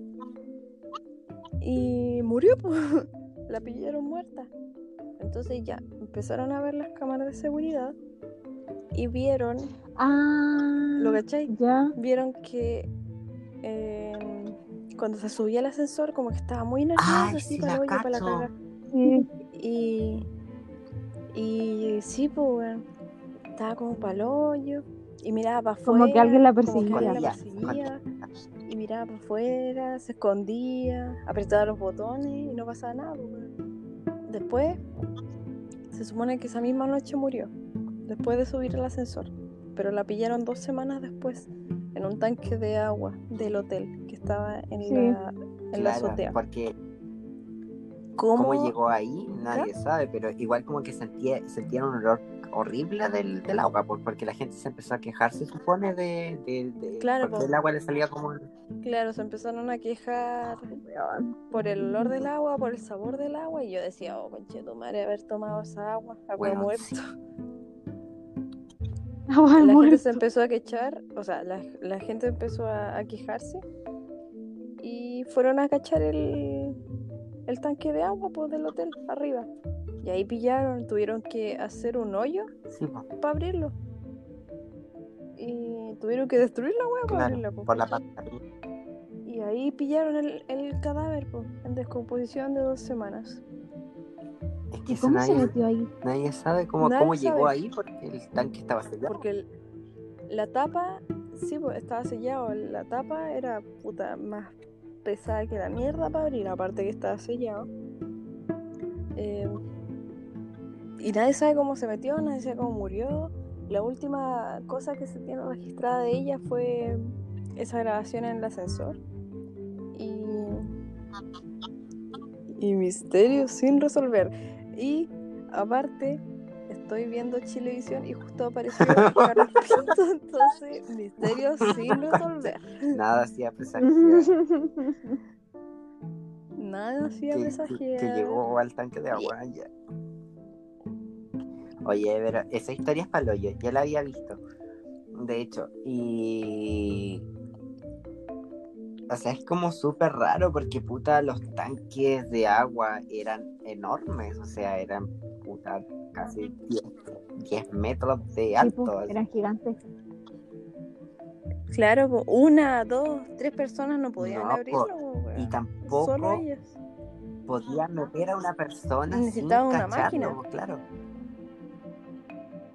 Y murió. La pillaron muerta. Entonces ya empezaron a ver las cámaras de seguridad y vieron, Ah, ¿lo cachai? ya. vieron que eh, cuando se subía el ascensor, como que estaba muy nerviosa, así para la para la caga. Y, y sí, pues, bueno, estaba como para el hoyo y miraba para afuera. Como que alguien la perseguía. y miraba para afuera, se escondía, apretaba los botones y no pasaba nada. Pues, Después, se supone que esa misma noche murió, después de subir el ascensor, pero la pillaron dos semanas después en un tanque de agua del hotel que estaba en, la, en la azotea. Porque ¿Cómo? llegó ahí? Nadie sabe, pero igual como que sentía, sentía un olor horrible del, del agua, porque la gente se empezó a quejar, se supone, de, de, claro, porque el agua le salía como... Claro, se empezaron a quejar por el olor del agua, por el sabor del agua, y yo decía, oh, conche tu madre, haber tomado esa agua, agua muerto. la gente se empezó a quechar, o sea, la, la gente empezó a, a, quejarse y fueron a cachar el, el tanque de agua pues, del hotel arriba. Y ahí pillaron, tuvieron que hacer un hoyo para abrirlo. Y tuvieron que destruir la hueá para abrirlo. Por la Y ahí pillaron el, el cadáver en descomposición de dos semanas. ¿Y cómo se metió ahí? Nadie sabe cómo, cómo llegó ahí porque el tanque estaba sellado. Porque la tapa, sí, pues estaba sellado. La tapa era puta más pesada que la mierda para abrir, aparte que estaba sellado. Eh, y nadie sabe cómo se metió, nadie sabe cómo murió. La última cosa que se tiene registrada de ella fue esa grabación en el ascensor. Y. Y misterios sin resolver. Y aparte, estoy viendo Chilevisión y justo apareció Carlos Pinto, entonces misterios sin resolver. Nada hacía presagiar. Nada hacía presagiar. Que llegó al tanque de agua ya. Oye, pero esa historia es para hoyo, ya la había visto. De hecho, y. O sea, es como súper raro porque puta, los tanques de agua eran enormes, o sea, eran puta casi 10, metros de alto. eran gigantes. Claro, una, dos, tres personas no podían abrirlo. y tampoco Solo ellas. podían meter a una persona. Necesitaban una máquina. Claro.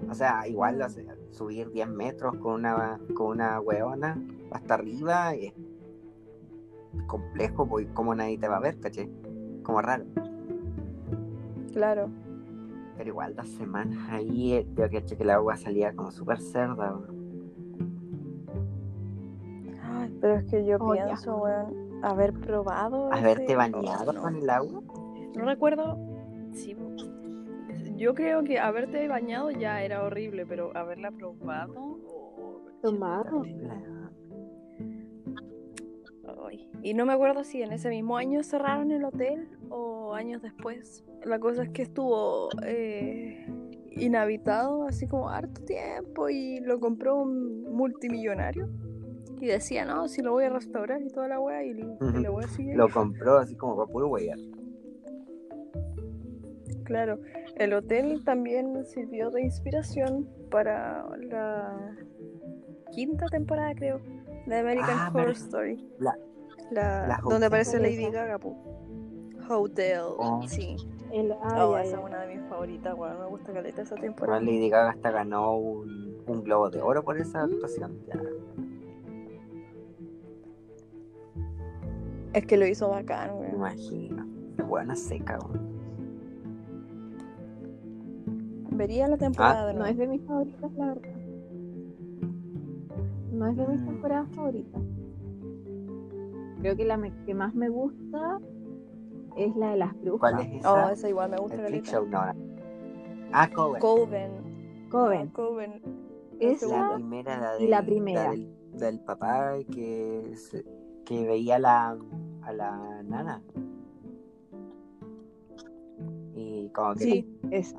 O sea, igual subir 10 metros con una, con una weona hasta arriba es complejo, porque como nadie te va a ver, caché. Como raro. Claro. Pero igual dos semanas ahí, eh, yo que que el agua salía como súper cerda. Ay, pero es que yo oh, pienso, weón, haber probado. ¿Haberte bañado con el agua? No recuerdo. Sí, yo creo que haberte bañado ya era horrible, pero haberla probado. Tomado. Y no me acuerdo si en ese mismo año cerraron el hotel o años después. La cosa es que estuvo eh, inhabitado así como harto tiempo y lo compró un multimillonario. Y decía, no, si lo voy a restaurar y toda la wea y, le voy a seguir. Lo compró así como para puro weyar. Claro, el hotel también sirvió de inspiración para la quinta temporada, creo, de American ah, Horror Story. La, donde aparece Lady Gaga, Hotel, oh. sí. El, oh, esa es una de mis favoritas, bueno, me gusta caleta esa temporada. Lady Gaga hasta ganó un, un, globo de oro por esa actuación. Ya. Es que lo hizo bacán, güey. Me imagino. Buena seca, güey vería la temporada. Ah. no es de mis favoritas, la verdad. No es de mis mm. temporadas favoritas. Creo que la que más me gusta es la de las brujas. ¿Cuál es esa? Oh, esa igual me gusta. El Show, no. Ah, Coven. Coven. Coven. Coven. Es la primera, la y la primera. del, papá que, que veía la, a la nana. Y como que... Sí, esa.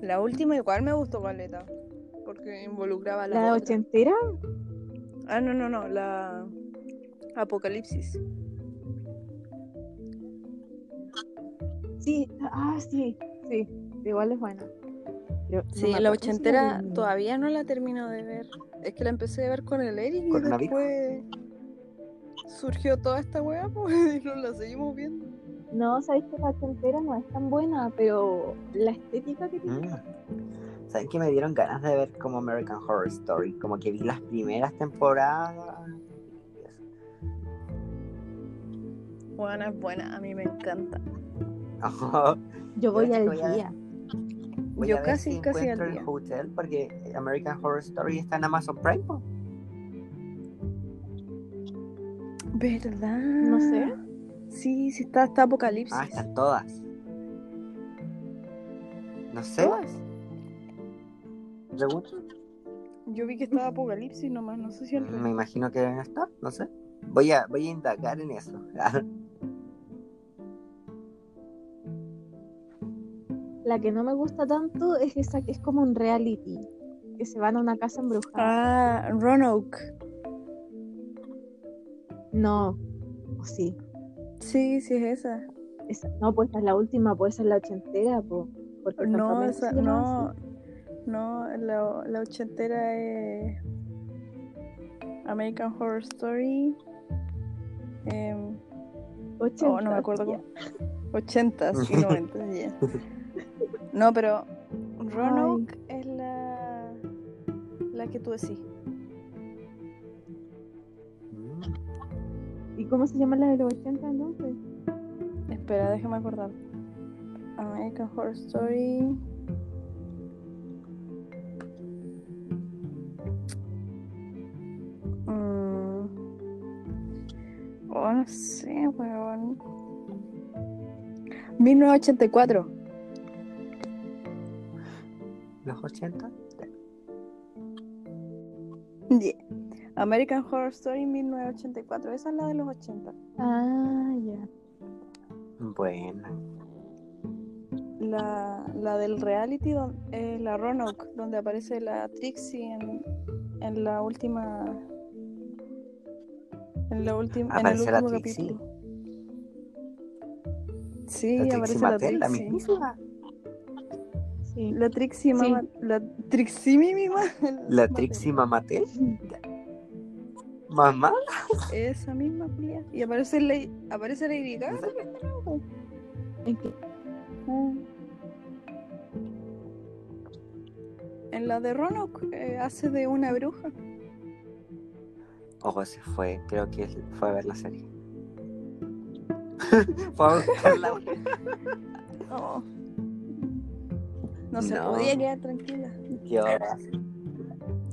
La última igual me gustó Caleta. Porque involucraba la. ¿La ochentera? Ah, no, no, no. La Apocalipsis. Sí, ah, sí, sí. Igual es buena. sí, la ochentera todavía no la termino de ver. Es que la empecé a ver con el Eric y después. surgió toda esta weá, pues, y no la seguimos viendo. No, sabéis que la ochentera no es tan buena, pero la estética que tiene. Mm. ¿Saben que me dieron ganas de ver como American Horror Story? Como que vi las primeras temporadas. Buena, es buena, a mí me encanta. Yo voy Yo al voy a- día. Voy Yo a ver casi- si casi al día. el hotel porque American Horror Story está en Amazon Prime. ¿Verdad? No sé. Sí, sí está, está Apocalipsis. Ah, están todas. No sé. ¿Todas? pregunto. Yo vi que estaba Apocalipsis nomás, no sé si el Me imagino que deben estar, no sé. Voy a, voy a indagar en eso. La que no me gusta tanto es esa que es como un reality. Que se van a una casa embrujada. Ah, Roanoke. No. O sí. Sí, sí es esa. Esa- no, pues esa es la última, pues esa es la ochentera, po, porque No, esa, no, así. no, la, la ochentera es American Horror Story. em, Ochenta, oh, no me acuerdo cómo. 80 y 90, ya. No, pero Roanoke es la, la que tú decís. ¿Y cómo se llama la de los 80 entonces? Espera, déjame acordar. American Horror Story. Mm. Oh, no sé, weón. 1984. ¿Los 80? Yeah. American Horror Story 1984. Esa es la de los 80. Ah, ya. Bueno. La, la del reality, don- eh, la Roanoke, donde aparece la Trixie en, en la última. En la última. En el ¿Aparece la último Trixie? capítulo. Sí, La Trixie aparece la Mattel, la Trixie. Sí. La Trixie Sí. mamá. La Trixie misma. La Trixie Mamatel. Mamá. Esa misma Julia. Y aparece la, aparece Lady Gaga. ¿En qué? Ah. En la de Roanoke eh, hace de una bruja. Ojo, se fue. Creo que él fue a ver la serie. fue a buscarla. Oh. No se podía quedar tranquila. ¿Qué hora?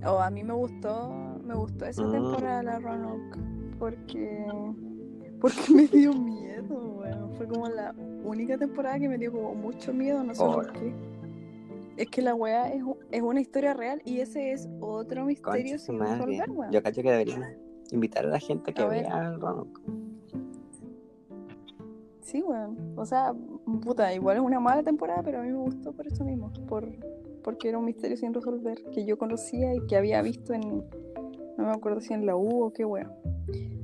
Oh, a mí me gustó, me gustó esa Mm. temporada la Roanoke porque porque me dio miedo, weón. Fue como la única temporada que me dio como mucho miedo, no sé Oh. por qué. Es que la weá es, es una historia real y ese es otro misterio Concha sin resolver, weón. Yo cacho que deberíamos invitar a la gente que A vea el Roanoke. Sí, weón. O sea, puta, igual es una mala temporada, pero a mí me gustó por eso mismo. Por, porque era un misterio sin resolver que yo conocía y que había visto en. No me acuerdo si en la U o qué weón.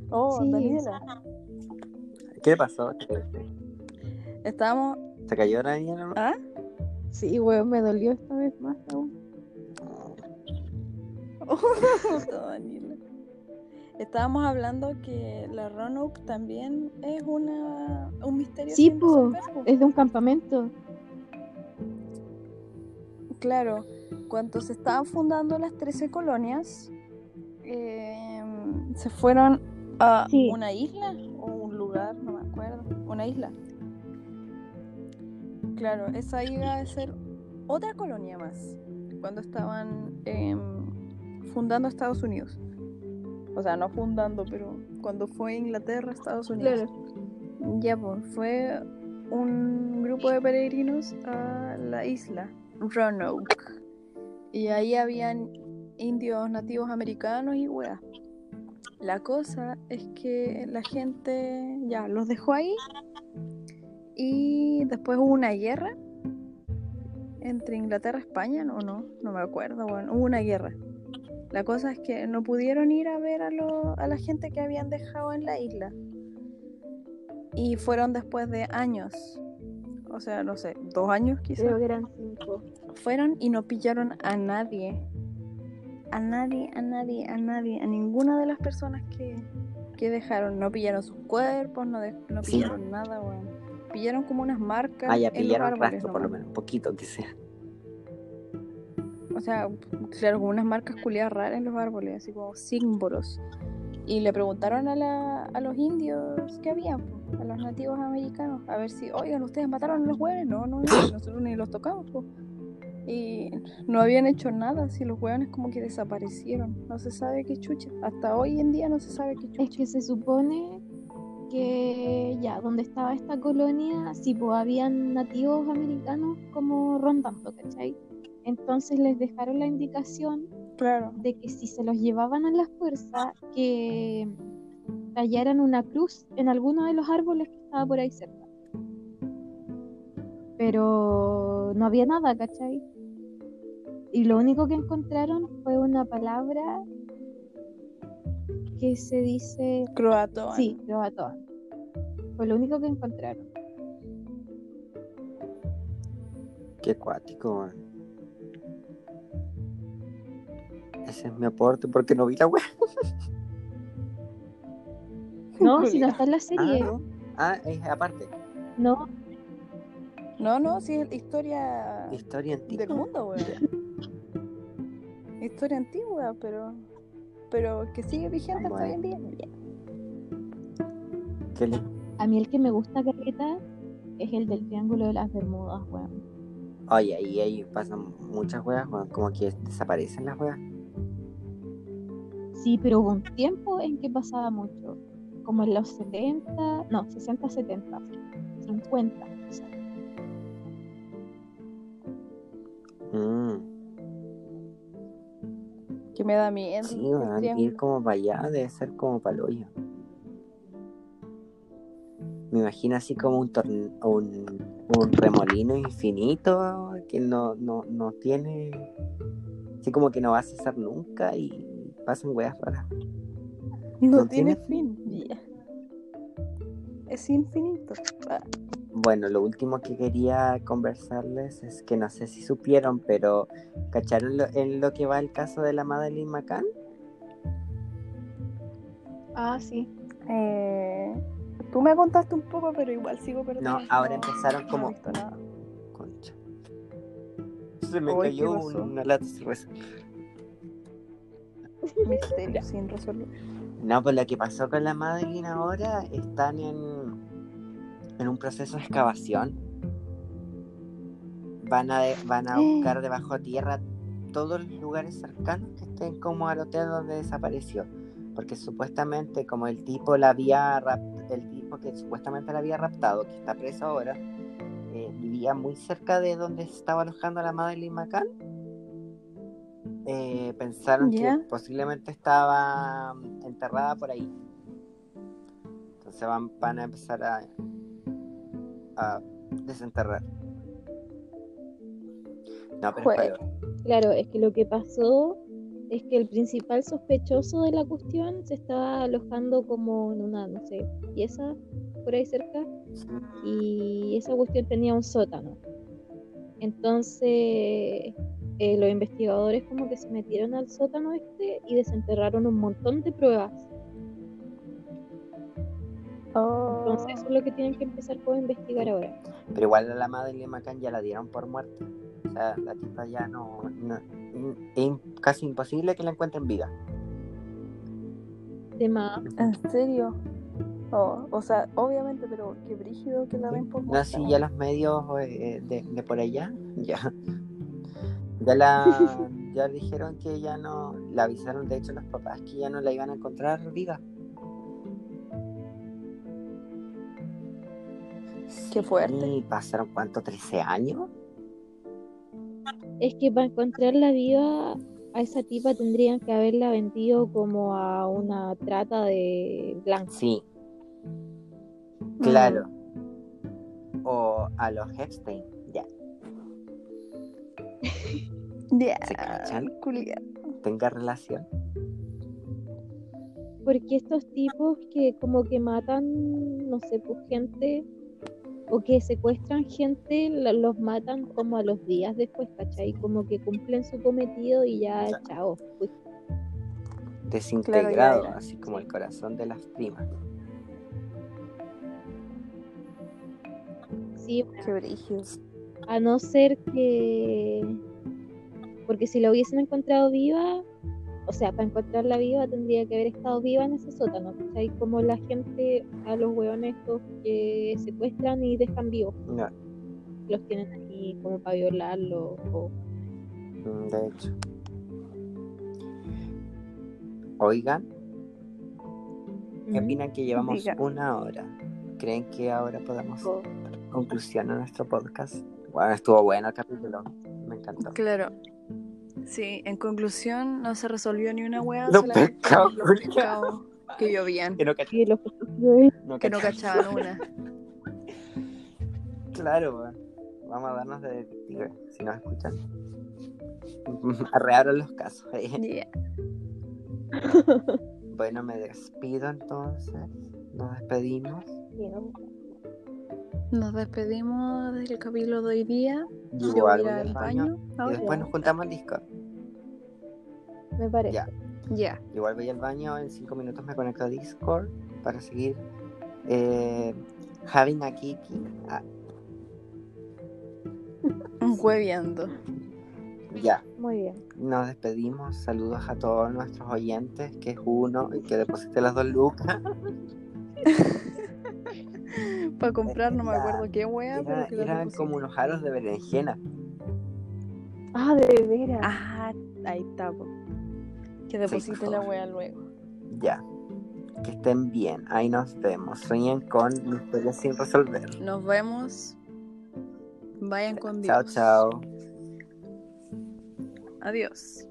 Oh, Sí. Daniela. ¿Qué le pasó? Estábamos. ¿Se cayó la niña? no? ¿Ah? Sí, weón, me dolió esta vez más aún. Daniela. Estábamos hablando que la Roanoke también es una un misterio Sí, po, es de un campamento. Claro, cuando se estaban fundando las 13 colonias, eh, se fueron a Sí. una isla o un lugar, no me acuerdo, una isla. Claro, esa iba a ser otra colonia más cuando estaban em, fundando Estados Unidos. O sea, no fundando, pero cuando fue Inglaterra, Estados Unidos. Ya, pues, fue un grupo de peregrinos a la isla Roanoke. Y ahí habían indios nativos americanos y weas. La cosa es que la gente ya los dejó ahí. Y después hubo una guerra entre Inglaterra y España, no, no, no me acuerdo, bueno, hubo una guerra. La cosa es que no pudieron ir a ver a, lo- a la gente que habían dejado en la isla. Y fueron después de años. O sea, no sé, dos años quizás. Creo que eran cinco. Fueron y no pillaron a nadie. A nadie, a nadie, a nadie. A ninguna de las personas que ¿Qué dejaron? No pillaron sus cuerpos, no, no pillaron nada, weón. Pillaron como unas marcas. Ah, ya pillaron rastro, por lo menos, un poquito que sea. O sea, claro, como unas marcas culiadas raras en los árboles, así como símbolos. Y le preguntaron a, la, a los indios que había, a los nativos americanos, a ver si, oigan, ustedes mataron a los hueones. No, no, nosotros ni los tocamos. pues y no habían hecho nada, si los hueones como que desaparecieron, no se sabe qué chucha, hasta hoy en día no se sabe qué chucha. Es que se supone que ya donde estaba esta colonia, sí, pues habían nativos americanos como rondando, ¿cachai? Entonces les dejaron la indicación claro. de que si se los llevaban a la fuerza, que tallaran una cruz en alguno de los árboles que estaba por ahí cerca. Pero no había nada, ¿cachai? Y lo único que encontraron fue una palabra que se dice... Croatoan. Sí, croatoan. Fue lo único que encontraron. Qué acuático, Ese es mi aporte porque no vi la web. No, si no está en la serie. Ah, ah, es aparte. No. No, no, si es historia. Historia antigua. Del mundo, weón historia antigua, pero pero que sigue vigente hasta hoy en día. A mí el que me gusta carreta es el del Triángulo de las Bermudas, weón. Oye, ahí, ahí pasan muchas weas, como que desaparecen las weas. Sí, pero hubo un tiempo en que pasaba mucho, como en los 70, no, 60, 70, 50. Que me da miedo. Sí, ir como para allá debe ser como para el hoyo. Me imagino así como un, un, remolino infinito que no, no, no tiene. Así como que no va a cesar nunca y pasan weas raras. No, tiene, fin. Es infinito. Ah. Bueno, lo último que quería conversarles es que no sé si supieron, pero ¿cacharon en lo que va el caso de la Madeline McCann? Ah, sí. Eh, tú me contaste un poco, pero igual sigo perdiendo. No, ahora empezaron como. No Concha. Se me cayó una lata de cerveza. Misterio sin resolver. No, pues lo que pasó con la Madeline ahora están en en un proceso de excavación. Van a, van a buscar debajo de tierra todos los lugares cercanos que estén como al hotel donde desapareció. Porque supuestamente como el tipo la había el tipo que supuestamente la había raptado, que está preso ahora, eh, vivía muy cerca de donde estaba alojando la Madeline McCann. Eh, pensaron que posiblemente estaba mm, enterrada por ahí. Entonces van, van a empezar a a desenterrar. No, pero Claro, es que lo que pasó es que el principal sospechoso de la cuestión se estaba alojando como en una, no sé, pieza por ahí cerca y esa cuestión tenía un sótano. Entonces eh, los investigadores como que se metieron al sótano este y desenterraron un montón de pruebas entonces eso es lo que tienen que empezar a investigar ahora. Pero igual a la madre de Macan ya la dieron por muerta. O sea, la tipa ya no, es casi imposible que la encuentren viva. De más. ¿En serio? Oh, o sea, obviamente, pero qué brígido que la ven por muerta. No, sí, ya los medios eh, de, de, por allá, ya. Ya la ya dijeron que ya no, la avisaron de hecho los papás que ya no la iban a encontrar viva. Qué fuerte. ¿Y pasaron cuánto? ¿13 años? Es que para encontrarla viva a esa tipa tendrían que haberla vendido como a una trata de blancos. Sí. Claro. O a los Epstein, ya. Tenga relación. Porque estos tipos que como que matan, no sé, pues gente o que secuestran gente, los matan como a los días después, ¿cachai? Como que cumplen su cometido y ya, chao. desintegrado, así como el corazón de las primas. Sí, A no ser que. Porque si la hubiesen encontrado viva, o sea, para encontrarla viva tendría que haber estado viva en ese sótano. hay Como la gente, a los hueones estos que secuestran y dejan vivos. Los tienen ahí como para violarlo. Mm, de hecho. Oigan, ¿qué opinan que llevamos una hora? ¿Creen que ahora podemos conclusión a nuestro podcast? Bueno, estuvo bueno el capítulo, me encantó. Claro. Sí, en conclusión no se resolvió ni una hueá. Los pescados, que llovían. Que no, que no cachaban una. Claro, vamos a darnos de detective si nos escuchan. Arrearon los casos. bueno, me despido entonces. Nos despedimos. Nos despedimos del capítulo de hoy día. Yo voy al baño. y después nos juntamos en Discord. Me parece. Ya. Ya. Igual voy al baño, en cinco minutos me conecto a Discord para seguir eh, having a kiki. Ah. Hueviando. Ya. Muy bien. Nos despedimos. Saludos a todos nuestros oyentes, que es uno y que deposite las dos lucas. Para comprar, no me acuerdo qué wea. Era, pero eran como unos aros de berenjena. Ah, de veras. Ah, ahí está. Que deposite la wea luego. Ya. Que estén bien. Ahí nos vemos. Sueñen con historias sin resolver. Nos vemos. Vayan con Dios. Chao, chao. Adiós.